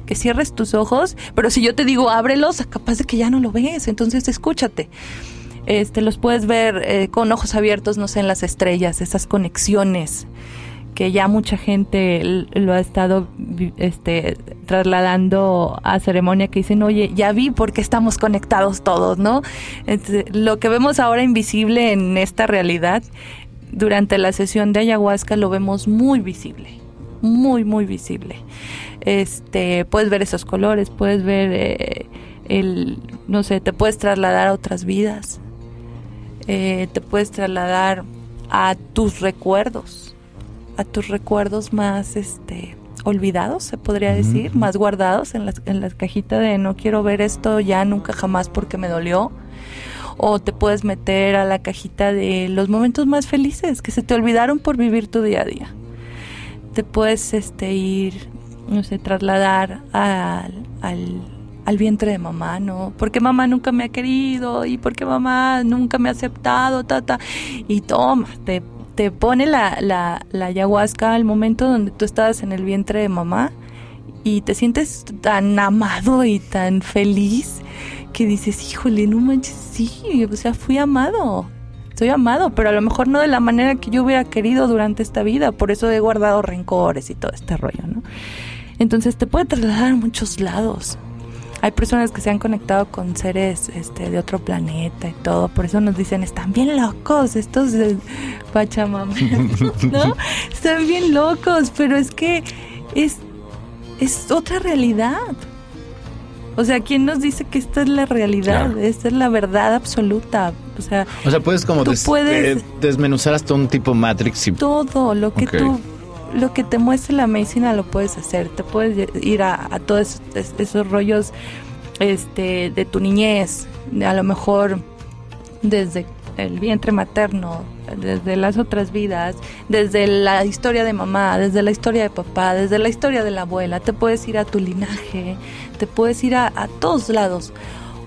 Que cierres tus ojos, pero si yo te digo ábrelos, capaz de que ya no lo ves. Entonces, escúchate. Este, los puedes ver eh, con ojos abiertos, no sé, en las estrellas, esas conexiones que ya mucha gente lo ha estado este, trasladando a ceremonia que dicen, oye, ya vi por qué estamos conectados todos, ¿no? Este, lo que vemos ahora invisible en esta realidad, durante la sesión de ayahuasca lo vemos muy visible, muy, muy visible. Este, puedes ver esos colores, puedes ver eh, el, no sé, te puedes trasladar a otras vidas, eh, te puedes trasladar a tus recuerdos, a tus recuerdos más, este, olvidados, se podría decir, más guardados en la, en la cajita de no quiero ver esto ya nunca jamás porque me dolió. O te puedes meter a la cajita de los momentos más felices que se te olvidaron por vivir tu día a día. Te puedes este, ir, no sé, trasladar al, al, al vientre de mamá, ¿no? Porque mamá nunca me ha querido y porque mamá nunca me ha aceptado, ta, ta. Y toma, te te pone la, la, la ayahuasca al momento donde tú estabas en el vientre de mamá y te sientes tan amado y tan feliz que dices, híjole, no manches, sí, o sea, fui amado, estoy amado, pero a lo mejor no de la manera que yo hubiera querido durante esta vida, por eso he guardado rencores y todo este rollo, ¿no? Entonces te puede trasladar a muchos lados hay personas que se han conectado con seres este, de otro planeta y todo, por eso nos dicen, están bien locos estos de Pachamama, ¿no? Están bien locos, pero es que es, es otra realidad. O sea, ¿quién nos dice que esta es la realidad? Esta es la verdad absoluta. O sea, o sea puedes como puedes, eh, desmenuzar hasta un tipo Matrix y... Todo lo que tú lo que te muestre la medicina lo puedes hacer. Te puedes ir a, todos esos, rollos este, de tu niñez, a lo mejor desde el vientre materno, desde las otras vidas, desde la historia de mamá, desde la historia de papá, desde la historia de la abuela. Te puedes ir a tu linaje, te puedes ir a, a todos lados.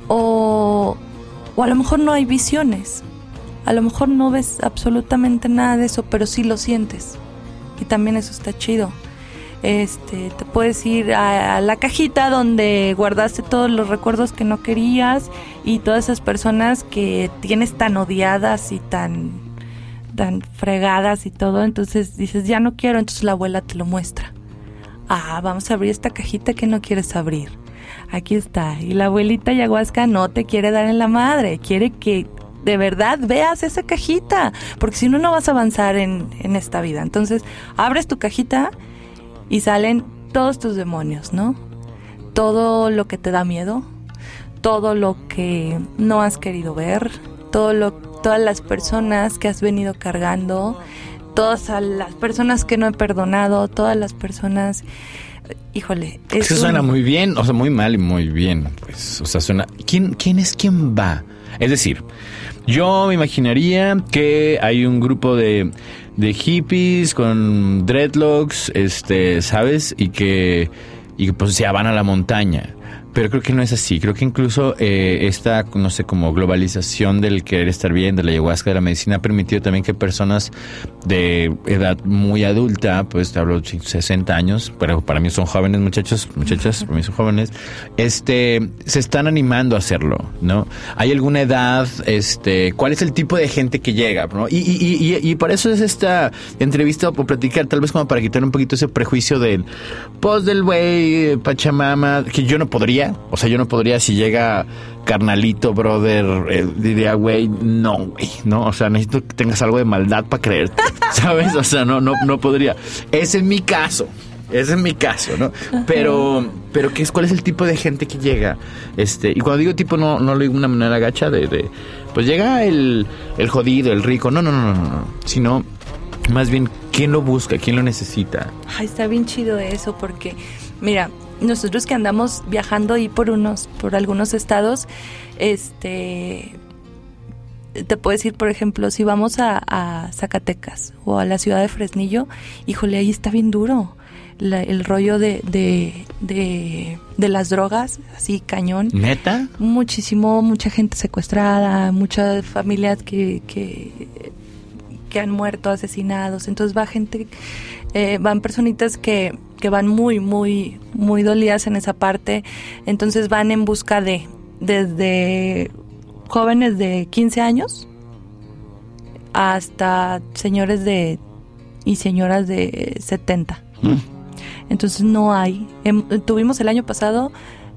O, o a lo mejor no hay visiones. A lo mejor no ves absolutamente nada de eso, pero sí lo sientes también eso está chido. Este, te puedes ir a, la cajita donde guardaste todos los recuerdos que no querías y todas esas personas que tienes tan odiadas y tan tan fregadas y todo, entonces dices, "Ya no quiero", entonces la abuela te lo muestra. Ah, vamos a abrir esta cajita que no quieres abrir. Aquí está. Y la abuelita ayahuasca no te quiere dar en la madre, quiere que de verdad veas esa cajita, porque si no, no vas a avanzar en, en esta vida. Entonces, abres tu cajita y salen todos tus demonios, ¿no? Todo lo que te da miedo, todo lo que no has querido ver, todo lo, todas las personas que has venido cargando, todas las personas que no he perdonado, todas las personas híjole. Eso suena muy bien, o sea, muy mal y muy bien. Pues, o sea, suena. ¿Quién, quién es quién va? Es decir, yo me imaginaría que hay un grupo de, de hippies con dreadlocks, este, ¿sabes? Y que, y pues se van a la montaña. Pero creo que no es así. Creo que incluso eh, esta, no sé, como globalización del querer estar bien, de la ayahuasca, de la medicina, ha permitido también que personas de edad muy adulta, pues te hablo 60 años, pero para mí son jóvenes muchachos, muchachas, para mí son jóvenes, este, se están animando a hacerlo, ¿no? ¿Hay alguna edad, este, cuál es el tipo de gente que llega, ¿no? Y, y, y, y por eso es esta entrevista o platicar, tal vez como para quitar un poquito ese prejuicio del, pues del güey, Pachamama, que yo no podría o sea, yo no podría si llega carnalito, brother, eh, diría, güey, no, güey, no, o sea, necesito que tengas algo de maldad para creerte, ¿sabes? O sea, no, no, no podría. Ese es mi caso. Ese es mi caso, ¿no? Pero, pero ¿qué es, ¿cuál es el tipo de gente que llega? Este, y cuando digo tipo, no, no lo digo de una manera gacha de, de pues llega el, el jodido, el rico, no, no, no, no, no, sino más bien, ¿quién lo busca? ¿Quién lo necesita? Ay, está bien chido eso, porque, mira, nosotros que andamos viajando ahí por unos, por algunos estados, este te puedo decir, por ejemplo, si vamos a, Zacatecas o a la ciudad de Fresnillo, híjole, ahí está bien duro. el rollo de, de, de, las drogas, así cañón. ¿Neta? Muchísimo, mucha gente secuestrada, muchas familias que, que, que han muerto asesinados. Entonces va gente, eh, van personitas que que van muy, muy, muy dolidas en esa parte. Entonces van en busca de, desde jóvenes de 15 años hasta señores de y señoras de 70. Mm. Entonces no hay. Em, tuvimos el año pasado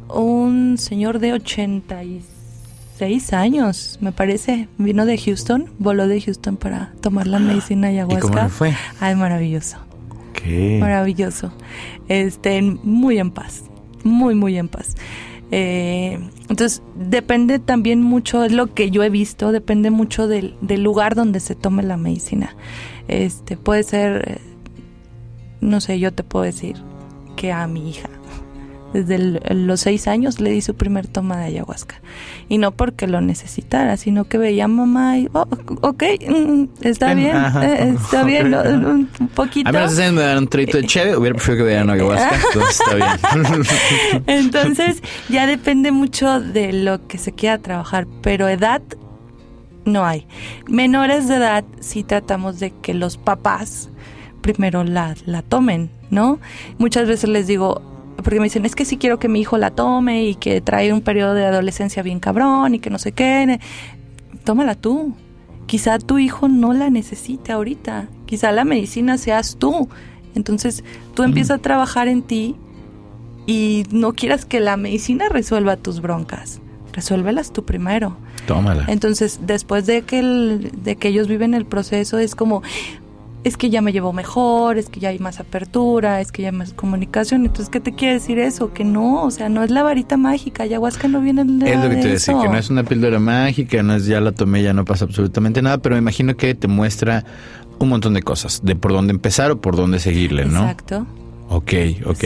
un señor de 86 años, me parece. Vino de Houston, voló de Houston para tomar la medicina ayahuasca. ¿Y cómo fue? Ay, maravilloso Maravilloso. Este, muy en paz, muy, muy en paz. Eh, entonces, depende también mucho, es lo que yo he visto, depende mucho del, del lugar donde se tome la medicina. Este, puede ser, eh, no sé, yo te puedo decir que a mi hija desde los seis años le di su primer toma de ayahuasca. Y no porque lo necesitara, sino que veía mamá y, oh, ok, mm, está bien, eh, está bien, un poquito. A mí me me dan un trito de chévere, hubiera preferido que vean ayahuasca, entonces está bien. entonces, ya depende mucho de lo que se quiera trabajar, pero edad no hay. Menores de edad sí tratamos de que los papás primero la, la tomen, ¿no? Muchas veces les digo, porque me dicen, es que sí quiero que mi hijo la tome y que trae un periodo de adolescencia bien cabrón y que no sé qué. Tómala tú. Quizá tu hijo no la necesite ahorita. Quizá la medicina seas tú. Entonces tú empiezas a trabajar en ti y no quieras que la medicina resuelva tus broncas. Resuélvelas tú primero. Tómala. Entonces, después de que, de que ellos viven el proceso, es como, es que ya me llevo mejor, es que ya hay más apertura, es que ya hay más comunicación. Entonces, ¿qué te quiere decir eso? Que no, o sea, no es la varita mágica, ayahuasca no viene de Es lo que te decía, que no es una píldora mágica, no es ya la tomé, ya no pasa absolutamente nada, pero me imagino que te muestra un montón de cosas, de por dónde empezar o por dónde seguirle, ¿no? Exacto. Ok, ok.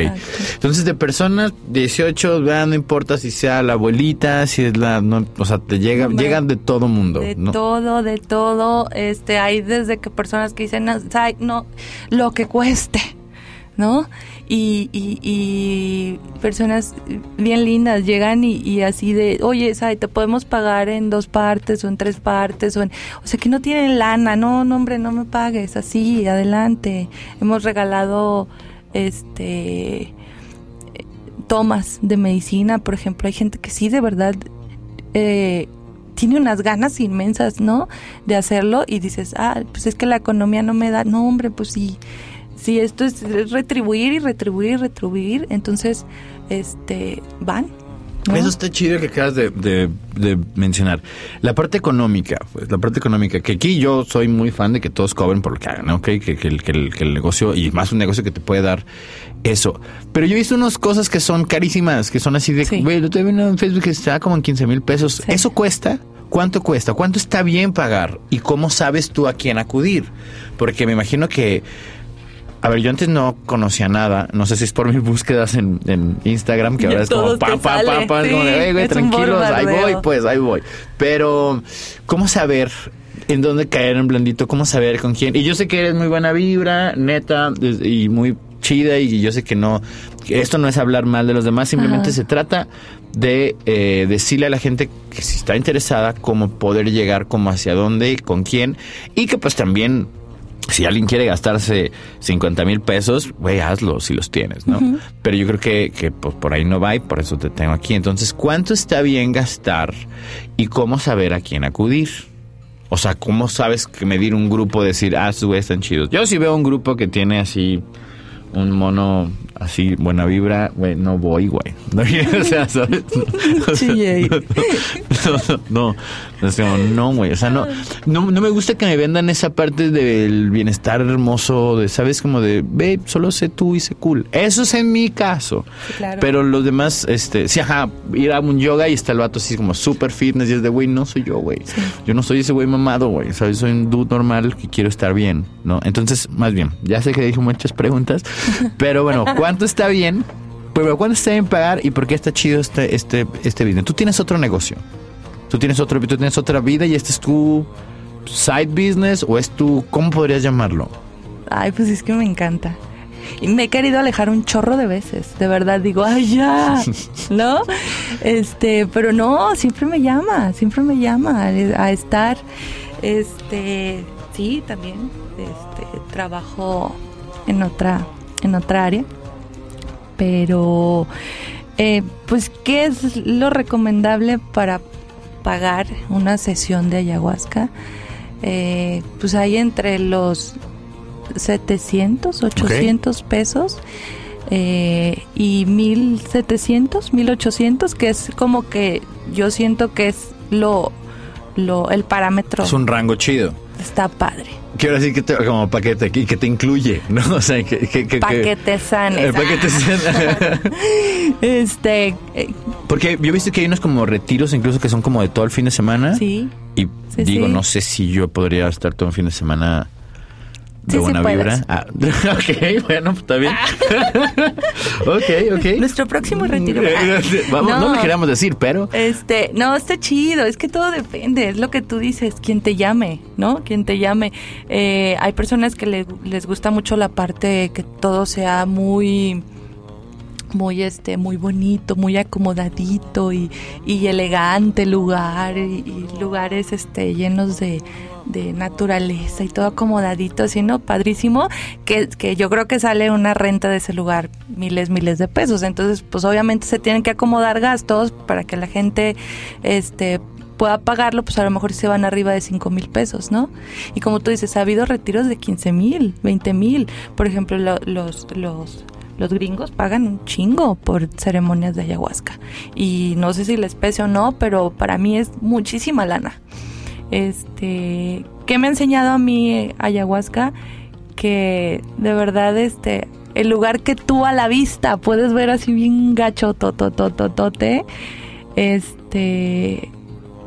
Entonces, de personas 18, vean, no importa si sea la abuelita, si es la, no, o sea, te llega, llegan de todo mundo. De todo, de todo. Este, hay desde que personas que dicen, no, lo que cueste, ¿no? Y, y, personas bien lindas llegan y, así de, oye, Sai, te podemos pagar en dos partes o en tres partes, o, en, o sea, que no tienen lana, no, no, hombre, no me pagues, así, adelante. Hemos regalado este tomas de medicina, por ejemplo, hay gente que sí de verdad eh, tiene unas ganas inmensas, ¿no? De hacerlo y dices, ah, pues es que la economía no me da, no, hombre, pues sí, si esto es retribuir y retribuir y retribuir, entonces, este, van, eso está chido que acabas de, mencionar. La parte económica, pues, la parte económica, que aquí yo soy muy fan de que todos cobren por lo que hagan, ¿no? Que, que, el, que, el, negocio, y más un negocio que te puede dar eso. Pero yo he visto unas cosas que son carísimas, que son así de, güey, yo te vi en Facebook que está como en 15 mil pesos. ¿Eso cuesta? ¿Cuánto cuesta? ¿Cuánto está bien pagar? ¿Y cómo sabes tú a quién acudir? Porque me imagino que a ver, yo antes no conocía nada. No sé si es por mis búsquedas en, Instagram, que ahora es como pa, pa, pa, pa, como de, güey, tranquilos, ahí voy, pues, ahí voy. Pero, ¿cómo saber en dónde caer en blandito? ¿Cómo saber con quién? Y yo sé que eres muy buena vibra, neta, y muy chida, y yo sé que no, esto no es hablar mal de los demás, simplemente se trata de eh, decirle a la gente que si está interesada, cómo poder llegar, como hacia dónde, con quién, y que pues también si alguien quiere gastarse 50 mil pesos, güey, hazlo si los tienes, ¿no? Pero yo creo que, que pues, por ahí no va y por eso te tengo aquí. Entonces, ¿cuánto está bien gastar y cómo saber a quién acudir? O sea, ¿cómo sabes que medir un grupo, decir, ah, güey, están chidos? Yo si veo un grupo que tiene así un mono así, buena vibra, güey, no voy, güey. No, o sea, ¿sabes? no, no, no, güey. O sea, no, no, me gusta que me vendan esa parte del bienestar hermoso, de, ¿sabes? Como de, ve, solo sé tú y sé cool. Eso es en mi caso. Pero los demás, este, sí, ajá, ir a un yoga y está el vato así como super fitness y es de, güey, no soy yo, güey. Yo no soy ese güey mamado, güey. ¿Sabes? Soy un dude normal que quiero estar bien, ¿no? Entonces, más bien, ya sé que dije muchas preguntas, pero bueno, ¿cuánto está bien? Pero ¿cuánto está bien pagar y por qué está chido este, este, este business? Tú tienes otro negocio. Tú tienes otro, tú tienes otra vida y este es tu side business o es tu, ¿cómo podrías llamarlo? Ay, pues es que me encanta. Y me he querido alejar un chorro de veces. De verdad digo, ay, ya. ¿No? Este, pero no, siempre me llama, siempre me llama a estar. Este, sí, también este, trabajo en otra, en otra área. Pero, eh, pues, ¿qué es lo recomendable para pagar una sesión de ayahuasca, eh, pues hay entre los 700, 800 pesos eh, y 1700, 1800, que es como que yo siento que es lo, lo el parámetro. Es un rango chido. Está padre. Quiero decir que te, como paquete y que te incluye, ¿no? O sea, que... que, que paquete sanes. El paquete sanes. este... Eh, Porque yo he visto que hay unos como retiros incluso que son como de todo el fin de semana. Sí. Y digo, no sé si yo podría estar todo el fin de semana de buena vibra. Ah, ok, bueno, está bien. ok, ok. Nuestro próximo retiro. Vamos, no, me queramos decir, pero. Este, no, está chido. Es que todo depende. Es lo que tú dices. Quien te llame, ¿no? Quien te llame. Eh, hay personas que les gusta mucho la parte que todo sea muy muy este muy bonito muy acomodadito y, y elegante lugar y, lugares este llenos de, de, naturaleza y todo acomodadito así no padrísimo que, que yo creo que sale una renta de ese lugar miles miles de pesos entonces pues obviamente se tienen que acomodar gastos para que la gente este pueda pagarlo, pues a lo mejor se van arriba de 5 mil pesos, ¿no? Y como tú dices, ha habido retiros de 15 mil, 20 mil. Por ejemplo, los, los los gringos pagan un chingo por ceremonias de ayahuasca. Y no sé si les pese o no, pero para mí es muchísima lana. Este, ¿qué me ha enseñado a mí ayahuasca? Que de verdad este el lugar que tú a la vista puedes ver así bien gacho totototote, este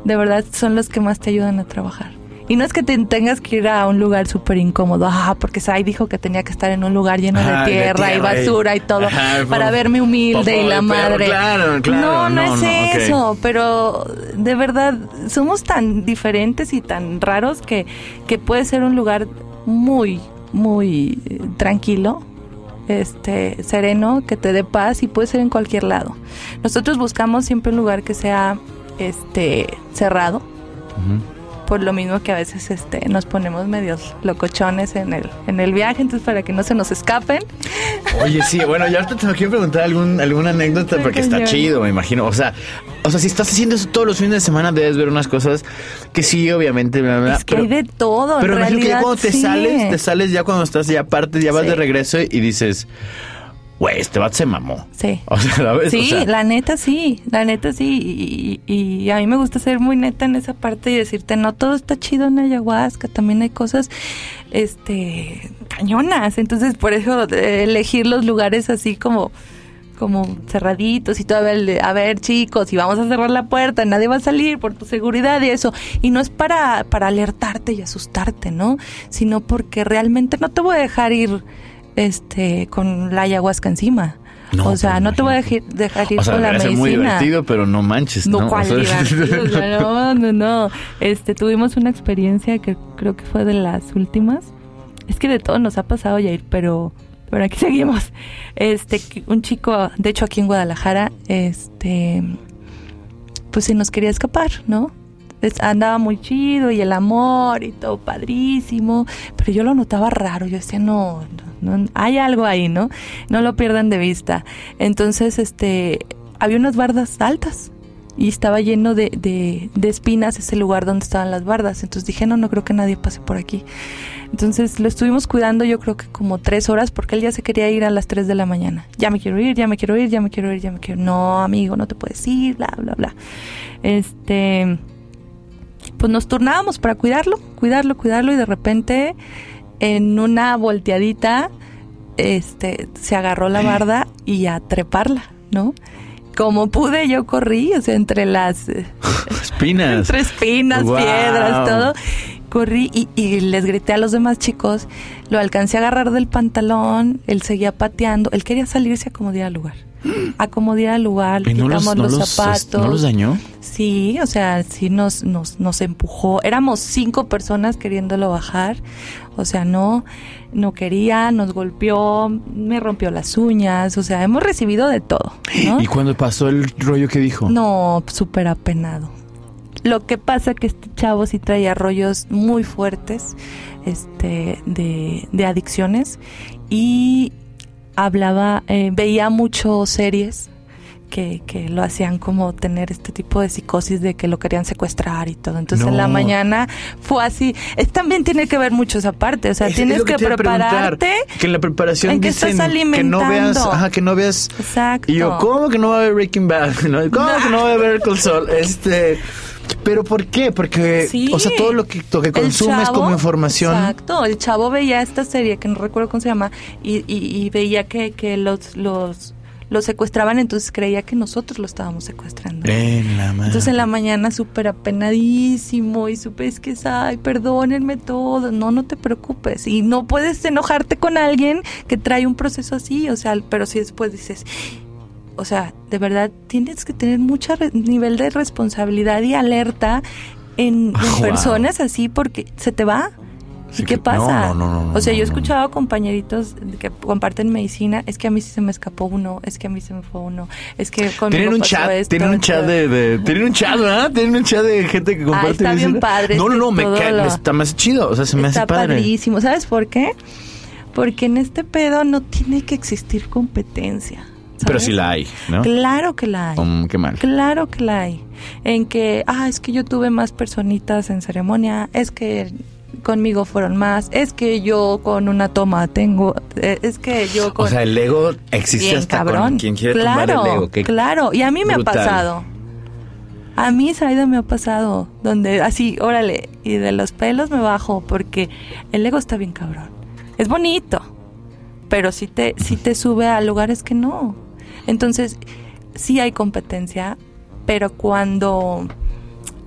de verdad son los que más te ayudan a trabajar. Y no es que te tengas que ir a un lugar súper incómodo, ah, porque Sai dijo que tenía que estar en un lugar lleno de, tierra y basura y, todo para verme humilde y la madre. Claro, claro, no, no, es eso, pero de verdad somos tan diferentes y tan raros que, que puede ser un lugar muy, muy eh, tranquilo, este sereno, que te dé paz y puede ser en cualquier lado. Nosotros buscamos siempre un lugar que sea este cerrado por lo mismo que a veces este nos ponemos medios locochones en el en el viaje, entonces para que no se nos escapen. Oye, sí, bueno, ya ahorita te quiero preguntar algún, alguna anécdota porque está chido, me imagino. O sea, o sea, si estás haciendo eso todos los fines de semana, debes ver unas cosas que sí, obviamente. Es que hay de todo. Pero en imagino que ya cuando te sales, te sales ya cuando estás ya aparte, ya vas de regreso y dices güey, este vato se mamó. Sí. O sea, ¿la Sí, la neta sí, la neta sí. Y, a mí me gusta ser muy neta en esa parte y decirte, no todo está chido en ayahuasca, también hay cosas, este, cañonas. Entonces, por eso elegir los lugares así como como cerraditos y todo, a ver, chicos, y vamos a cerrar la puerta, nadie va a salir por tu seguridad y eso. Y no es para, para alertarte y asustarte, ¿no? Sino porque realmente no te voy a dejar ir este con la ayahuasca encima. o sea, no te voy a dejar, ir con la medicina. muy divertido, pero no manches, ¿no? No, no, no, Este, tuvimos una experiencia que creo que fue de las últimas. Es que de todo nos ha pasado, Jair, pero pero aquí seguimos. Este, un chico, de hecho aquí en Guadalajara, este, pues se nos quería escapar, ¿no? andaba muy chido y el amor y todo padrísimo, pero yo lo notaba raro, yo decía, no, no, hay algo ahí, ¿no? No lo pierdan de vista. Entonces, este, había unas bardas altas y estaba lleno de, de, de, espinas ese lugar donde estaban las bardas. Entonces dije, no, no creo que nadie pase por aquí. Entonces lo estuvimos cuidando yo creo que como tres horas porque él ya se quería ir a las tres de la mañana. Ya me quiero ir, ya me quiero ir, ya me quiero ir, ya me quiero ir. No, amigo, no te puedes ir, bla, bla, bla. Este pues nos turnábamos para cuidarlo, cuidarlo, cuidarlo y de repente en una volteadita este se agarró la barda y a treparla, ¿no? Como pude yo corrí, o sea, entre las espinas, entre espinas, piedras, todo. Corrí y, y les grité a los demás chicos, lo alcancé a agarrar del pantalón, él seguía pateando, él quería salirse a acomodar al lugar acomodar al lugar, quitamos los, zapatos. ¿No los dañó? Sí, o sea, sí nos, nos, nos empujó. Éramos cinco personas queriéndolo bajar. O sea, no, no quería, nos golpeó, me rompió las uñas. O sea, hemos recibido de todo. ¿Y cuando pasó el rollo que dijo? No, súper apenado. Lo que pasa que este chavo sí traía rollos muy fuertes este, de, de adicciones y hablaba, eh, veía mucho series que, que, lo hacían como tener este tipo de psicosis de que lo querían secuestrar y todo. Entonces en la mañana fue así. Es, también tiene que ver mucho esa parte. O sea, tienes que, prepararte. Que en la preparación en que estás alimentando. Que no veas, ajá, que no veas. Exacto. Y yo, ¿cómo que no va a haber Breaking Bad? ¿Cómo que no va a haber el Sol? Este. ¿Pero por qué? Porque, Sí. o sea, todo lo que, lo que consumes chavo- como información. Exacto, el chavo veía esta serie que no recuerdo cómo se llama y, y- y veía que, que los, los, los secuestraban, entonces creía que nosotros lo estábamos secuestrando. En la madre. Entonces en la mañana súper apenadísimo y supe es que es, ay, perdónenme todo, no, no te preocupes. Y no puedes enojarte con alguien que trae un proceso así, o sea, pero si después dices, o sea, de verdad tienes que tener mucho nivel de responsabilidad y alerta en, en Wow. personas así porque se te va. Sí, ¿Y qué que- pasa? no, no, no, o sea, yo he escuchado compañeritos que comparten medicina, es que a mí sí se me escapó uno, es que a mí se me fue uno, es que conmigo Tienen un chat, esto, tienen un esto". chat de, de- tienen un chat, ¿verdad? Tienen un chat de gente que comparte. está bien medicina. padre, No, no, no, me cae, lo- está más chido, o sea, se me Está hace padre. padrísimo. ¿Sabes por qué? Porque en este pedo no tiene que existir competencia. Pero sí la hay, ¿no? Claro que la hay. Um, qué mal. Claro que la hay. En que, ah, es que yo tuve más personitas en ceremonia, es que conmigo fueron más, es que yo con una toma tengo, eh, es que yo con... O sea, el ego existe Bien hasta cabrón. con quien quiere claro, tumbar el ego. Qué claro. Y a mí me ha pasado. A mí, Saida, me ha pasado. Donde así, órale, y de los pelos me bajo porque el ego está bien cabrón. Es bonito, pero sí te, sí te sube a lugares que no. Entonces, sí hay competencia, pero cuando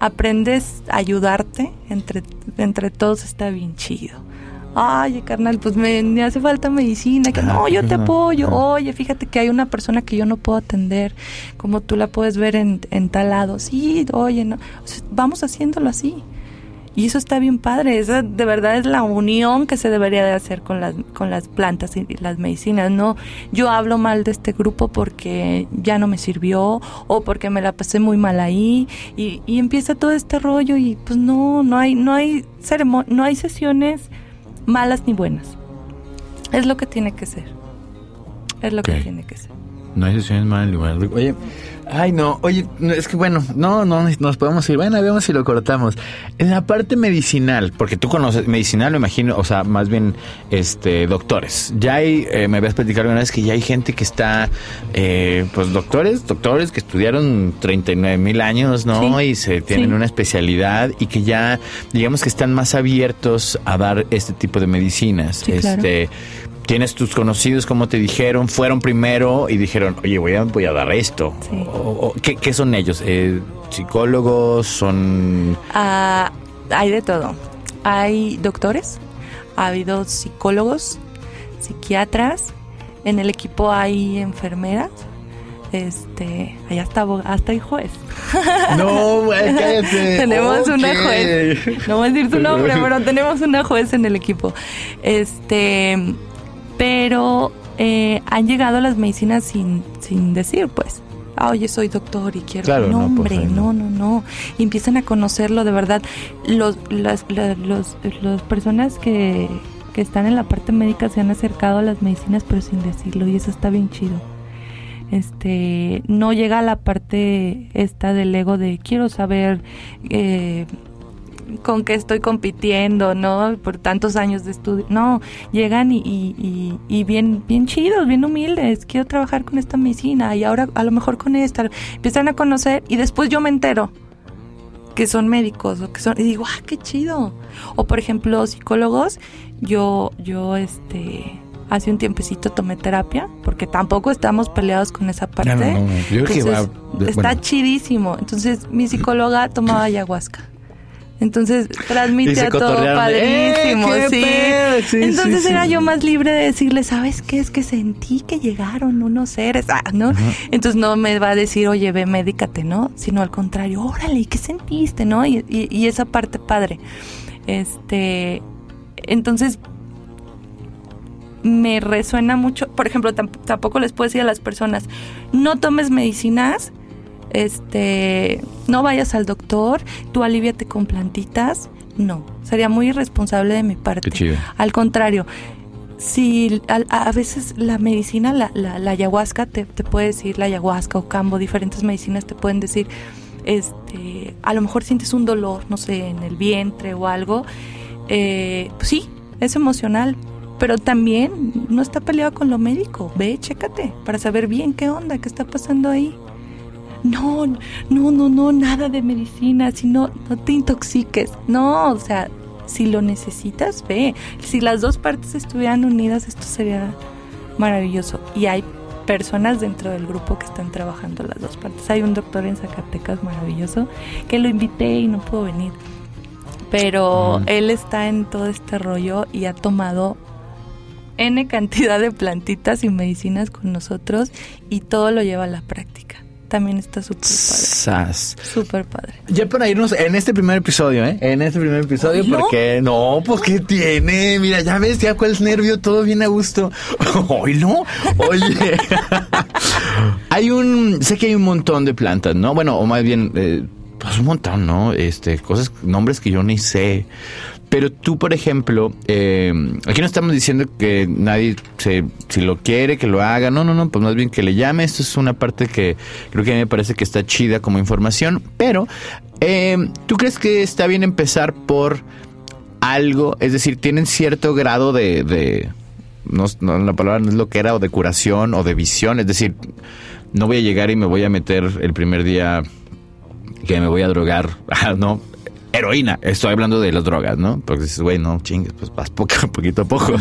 aprendes a ayudarte entre, entre todos está bien chido. Ay, carnal, pues me, me hace falta medicina. Que no, yo te apoyo. Oye, fíjate que hay una persona que yo no puedo atender, como tú la puedes ver en, en tal lado. Sí, oye, no. O sea, vamos haciéndolo así. Y eso está bien padre. Esa de verdad es la unión que se debería de hacer con las, con las plantas y las medicinas. No, yo hablo mal de este grupo porque ya no me sirvió o porque me la pasé muy mal ahí y, y empieza todo este rollo y pues no, no hay, no hay no hay sesiones malas ni buenas. Es lo que tiene que ser. Es lo que tiene que ser. No hay sesiones mal en lugar. Oye, ay no, oye, es que bueno, no, no nos podemos ir. Bueno, veamos si lo cortamos. En la parte medicinal, porque tú conoces medicinal, me imagino, o sea, más bien, este, doctores. Ya hay, eh, me habías platicado una vez que ya hay gente que está, eh, pues doctores, doctores que estudiaron 39 mil años, ¿no? Sí, Y se tienen sí. una especialidad y que ya, digamos que están más abiertos a dar este tipo de medicinas. Sí, claro. Tienes tus conocidos, como te dijeron, fueron primero y dijeron, oye, voy a, voy a dar esto. Sí. O- o- ¿qué, qué son ellos? Eh, ¿Psicólogos? ¿Son...? Ah, hay de todo. Hay doctores, ha habido psicólogos, psiquiatras, en el equipo hay enfermeras, este, hay hasta, hasta hay juez. No, güey, cállate. tenemos una Ok. juez. No voy a decir su nombre, pero tenemos una juez en el equipo. Este, pero eh, han llegado las medicinas sin, sin decir, pues. "Ah, oye, soy doctor y quiero. Claro, no, no, pues, no. no, no. Y empiezan a conocerlo de verdad. Los, las, la- los, las personas que, que están en la parte médica se han acercado a las medicinas, pero sin decirlo, y eso está bien chido este no llega a la parte esta del ego de quiero saber eh, con qué estoy compitiendo, ¿no? Por tantos años de estudio. No, llegan y, y, y- y bien, bien chidos, bien humildes. Quiero trabajar con esta medicina y ahora a lo mejor con esta. Empiezan a conocer y después yo me entero que son médicos o que son y digo, ah, qué chido. O por ejemplo, psicólogos, yo yo este hace un tiempecito tomé terapia porque tampoco estamos peleados con esa parte. No, no, no, yo creo que Entonces, va está chidísimo. Entonces, mi psicóloga tomaba ayahuasca. Entonces, transmite a todo padrísimo, ¡Eh, qué sí. Entonces sí, era sí. yo más libre de decirle, ¿sabes qué? Es que sentí que llegaron unos seres, ah, ¿no? Entonces no me va a decir, oye, ve, médicate, ¿no? Sino al contrario, órale, ¿y ¿qué sentiste, no? Y, y- y esa parte padre. Este, entonces me resuena mucho. Por ejemplo, tam- tampoco les puedo decir a las personas, no tomes medicinas, este, no vayas al doctor, tú aliviate con plantitas. No, sería muy irresponsable de mi parte. Qué chido. Al contrario, si a, a veces la medicina, la, la, la ayahuasca, te, te puede decir, la ayahuasca o cambo, diferentes medicinas te pueden decir, este, a lo mejor sientes un dolor, no sé, en el vientre o algo, eh, pues sí, es emocional, pero también no está peleado con lo médico. Ve, chécate para saber bien qué onda, qué está pasando ahí. No, no, no, no, nada de medicina, si no, no te intoxiques. No, o sea, si lo necesitas, ve. Si las dos partes estuvieran unidas, esto sería maravilloso. Y hay personas dentro del grupo que están trabajando las dos partes. Hay un doctor en Zacatecas maravilloso que lo invité y no pudo venir. Pero él está en todo este rollo y ha tomado N cantidad de plantitas y medicinas con nosotros y todo lo lleva a la práctica también está súper padre. Súper padre. Ya para irnos en este primer episodio, ¿eh? En este primer episodio, porque no, pues ¿qué tiene? Mira, ya ves, ya cuál es nervio, todo bien a gusto. Hoy no, oye. hay un, sé que hay un montón de plantas, ¿no? Bueno, o más bien, eh, pues un montón, ¿no? Este, cosas, nombres que yo ni sé. Pero tú, por ejemplo, eh, aquí no estamos diciendo que nadie, se, si lo quiere, que lo haga. No, no, no, pues más bien que le llame. Esto es una parte que creo que a mí me parece que está chida como información. Pero, eh, ¿tú crees que está bien empezar por algo? Es decir, tienen cierto grado de... de no, la palabra no es lo que era, o de curación, o de visión. Es decir, no voy a llegar y me voy a meter el primer día que me voy a drogar. no, heroína. Estoy hablando de las drogas, ¿no? Porque dices, güey, no chingues, pues vas poco, poquito a poco.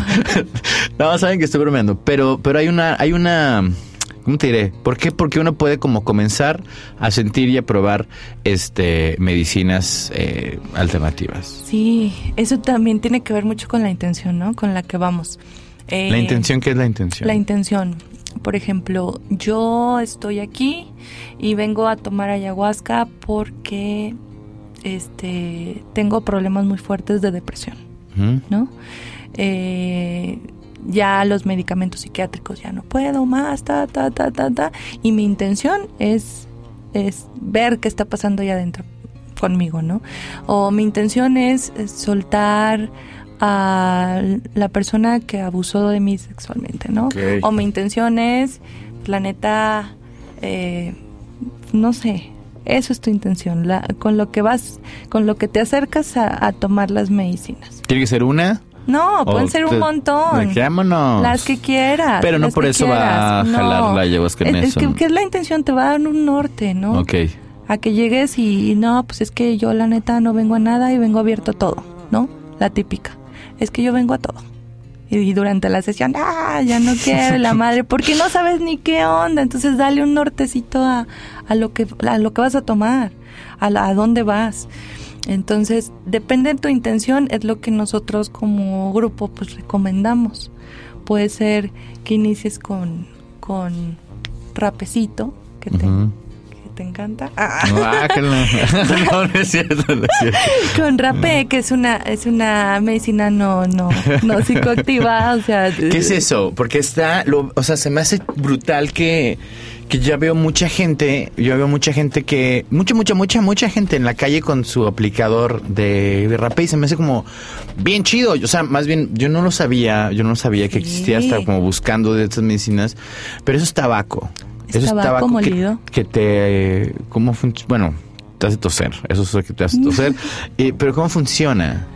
no, saben que estoy bromeando. Pero, pero hay una, hay una. ¿Cómo te diré? ¿Por qué? Porque uno puede como comenzar a sentir y a probar este medicinas eh, alternativas. Sí, eso también tiene que ver mucho con la intención, ¿no? Con la que vamos. ¿La eh, intención qué es la intención? La intención. Por ejemplo, yo estoy aquí y vengo a tomar ayahuasca porque este, tengo problemas muy fuertes de depresión, ¿no? Eh, ya los medicamentos psiquiátricos ya no puedo más, ta, ta, ta, ta, ta. Y mi intención es, es ver qué está pasando ahí adentro conmigo, ¿no? O mi intención es, soltar a la persona que abusó de mí sexualmente, ¿no? O mi intención es, la neta, eh, no sé, eso es tu intención, la, con lo que vas, con lo que te acercas a, tomar las medicinas. ¿Tiene que ser una? No, pueden ser un montón. Las que quieras. Pero no por eso va a jalar la ayahuasca en es, eso. que, es la intención, te va a dar un norte, ¿no? Ok. A que llegues y, no, pues es que yo la neta no vengo a nada y vengo abierto a todo, ¿no? La típica. Es que yo vengo a todo. Y, durante la sesión, ah, ya no quiero la madre, porque no sabes ni qué onda. Entonces dale un nortecito a, a lo que a lo que vas a tomar, a, a dónde vas. Entonces, depende de tu intención, es lo que nosotros como grupo pues recomendamos. Puede ser que inicies con, con rapecito, que te, te encanta. Ah. No, no, es cierto, no es cierto. Con rapé, que es una es una medicina no no no psicoactiva, o sea, ¿Qué es eso? Porque está lo, o sea, se me hace brutal que que ya veo mucha gente, yo veo mucha gente que, mucha, mucha, mucha, mucha gente en la calle con su aplicador de, rapé y se me hace como bien chido. O sea, más bien, yo no lo sabía, yo no sabía que existía hasta como buscando de estas medicinas, pero eso es tabaco. Eso es tabaco molido. Que, te, ¿cómo funciona? Bueno, te hace toser, eso es lo que te hace toser. eh, pero ¿cómo funciona?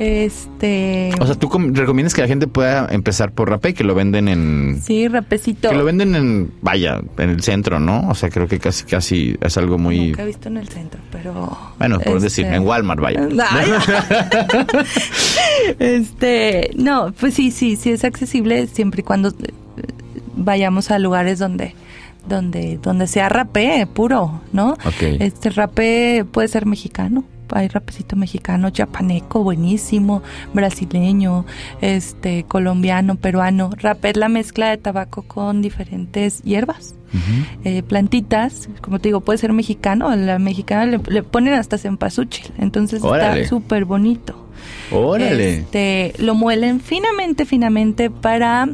Este. O sea, ¿tú recomiendas que la gente pueda empezar por rapé, que lo venden en. Sí, rapecito. Que lo venden en. Vaya, en el centro, ¿no? O sea, creo que casi, casi es algo muy. Nunca he visto en el centro, pero. Bueno, por este, decir, en Walmart, vaya. este. No, pues sí, sí, sí es accesible siempre y cuando vayamos a lugares donde donde donde sea rapé puro, ¿no? Este rapé puede ser mexicano, hay rapecito mexicano, japaneco, buenísimo, brasileño, este, colombiano, peruano. Rapé es la mezcla de tabaco con diferentes hierbas. Eh, plantitas, como te digo, puede ser mexicano, la mexicana le, ponen hasta cempasúchil, entonces está súper bonito. Órale. Este, lo muelen finamente, finamente para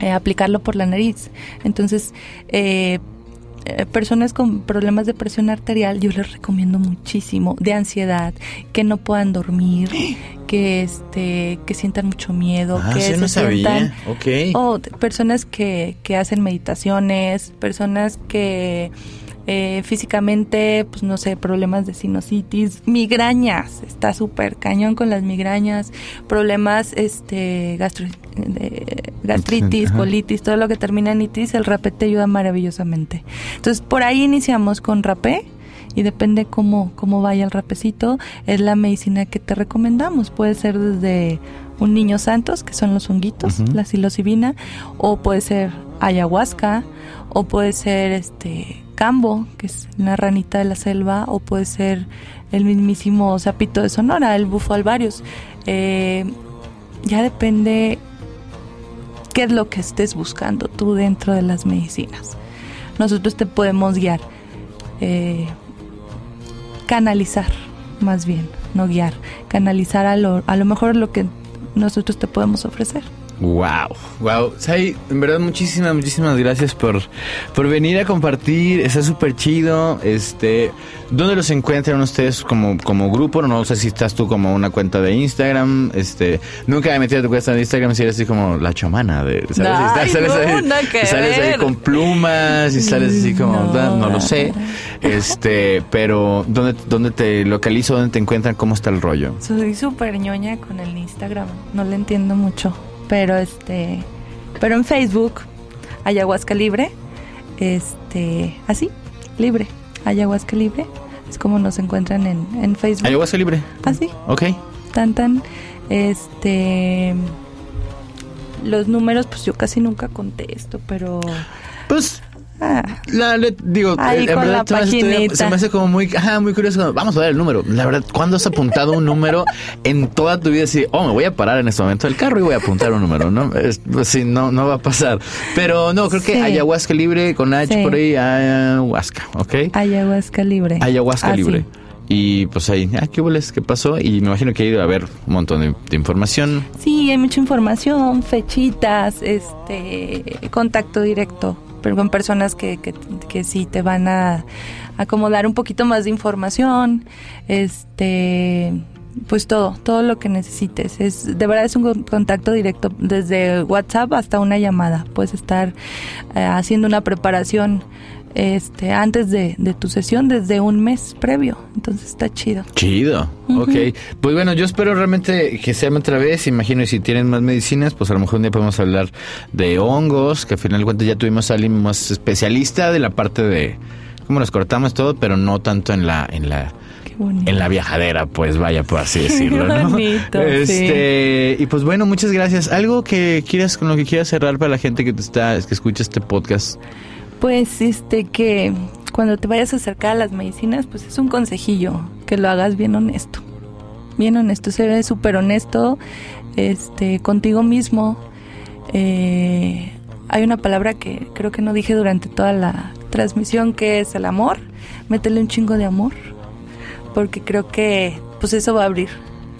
eh, aplicarlo por la nariz. Entonces, eh, eh, personas con problemas de presión arterial, yo les recomiendo muchísimo, de ansiedad, que no puedan dormir, que este, que sientan mucho miedo, ah, que se no sientan, o personas que, que hacen meditaciones, personas que Eh, físicamente, pues no sé, problemas de sinusitis, migrañas, está súper cañón con las migrañas, problemas este gastro, gastritis, colitis, todo lo que termina en itis, el rapé te ayuda maravillosamente. Entonces, por ahí iniciamos con rapé y depende cómo, cómo vaya el rapecito, es la medicina que te recomendamos. Puede ser desde un niño santos, que son los honguitos, la psilocibina, o puede ser ayahuasca, o puede ser este cambo, que es una ranita de la selva, o puede ser el mismísimo sapito de Sonora, el bufo alvarius. Eh, ya depende qué es lo que estés buscando tú dentro de las medicinas. Nosotros te podemos guiar, eh, canalizar más bien, no guiar, canalizar a lo, a lo mejor lo que nosotros te podemos ofrecer. Wow, wow. Sai, en verdad muchísimas, muchísimas gracias por, por venir a compartir. Está súper chido. Este, ¿dónde los encuentran ustedes como, como grupo? No sé si estás tú como una cuenta de Instagram. Este, nunca me metido a tu cuenta de Instagram si eres así como la chamana de, ¿sabes? sales, ahí, sales ahí con plumas y sales así como, no, lo sé. Este, pero ¿dónde, dónde te localizo? ¿Dónde te encuentran? ¿Cómo está el rollo? Soy súper ñoña con el Instagram. No le entiendo mucho pero este pero en Facebook ayahuasca libre este así libre ayahuasca libre es como nos encuentran en, en Facebook. Ayahuasca libre. Así. Ok. Tan tan este los números pues yo casi nunca contesto pero pues Ah. La, digo, en verdad se me, hace como muy, muy curioso. Vamos a ver el número. La verdad, ¿cuándo has apuntado un número en toda tu vida? Así, oh, me voy a parar en este momento del carro y voy a apuntar un número, ¿no? Es, pues, sí, no, no va a pasar. Pero no, creo que ayahuasca libre con H por ahí, ayahuasca, ¿ok? Ayahuasca libre. Ayahuasca libre. Y pues ahí, ah, ¿qué boles? ¿Qué pasó? Y me imagino que ha ido a ver un montón de, de, información. Sí, hay mucha información, fechitas, este, contacto directo con personas que, que, que sí te van a acomodar un poquito más de información, este pues todo, todo lo que necesites. Es de verdad es un contacto directo desde WhatsApp hasta una llamada. Puedes estar eh, haciendo una preparación este antes de, tu sesión desde un mes previo. Entonces está chido. Chido. Ok. Pues bueno, yo espero realmente que sea otra vez. Imagino si tienen más medicinas, pues a lo mejor un día podemos hablar de hongos, que al final de cuentas ya tuvimos a alguien más especialista de la parte de cómo nos cortamos todo, pero no tanto en la en la en la viajadera, pues vaya por así decirlo, ¿no? este, y pues bueno, muchas gracias. Algo que quieras con lo que quieras cerrar para la gente que te está que escucha este podcast. Pues este que cuando te vayas a acercar a las medicinas, pues es un consejillo, que lo hagas bien honesto. Bien honesto, se ve súper honesto este, contigo mismo. Eh, hay una palabra que creo que no dije durante toda la transmisión que es el amor. Métele un chingo de amor, porque creo que pues eso va a abrir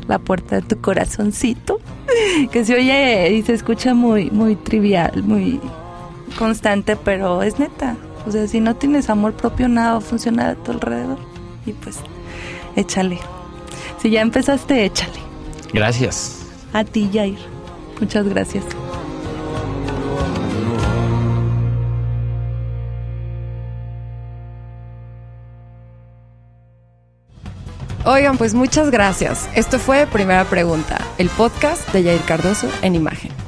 la puerta de tu corazoncito, que se oye y se escucha muy muy trivial, muy constante, pero es neta. O sea, si no tienes amor propio, nada va a funcionar a tu alrededor. Y pues, échale. Si ya empezaste, échale. Gracias. A ti, Jair. Muchas gracias. Oigan, pues muchas gracias. Esto fue Primera Pregunta, el podcast de Jair Cardoso en imagen.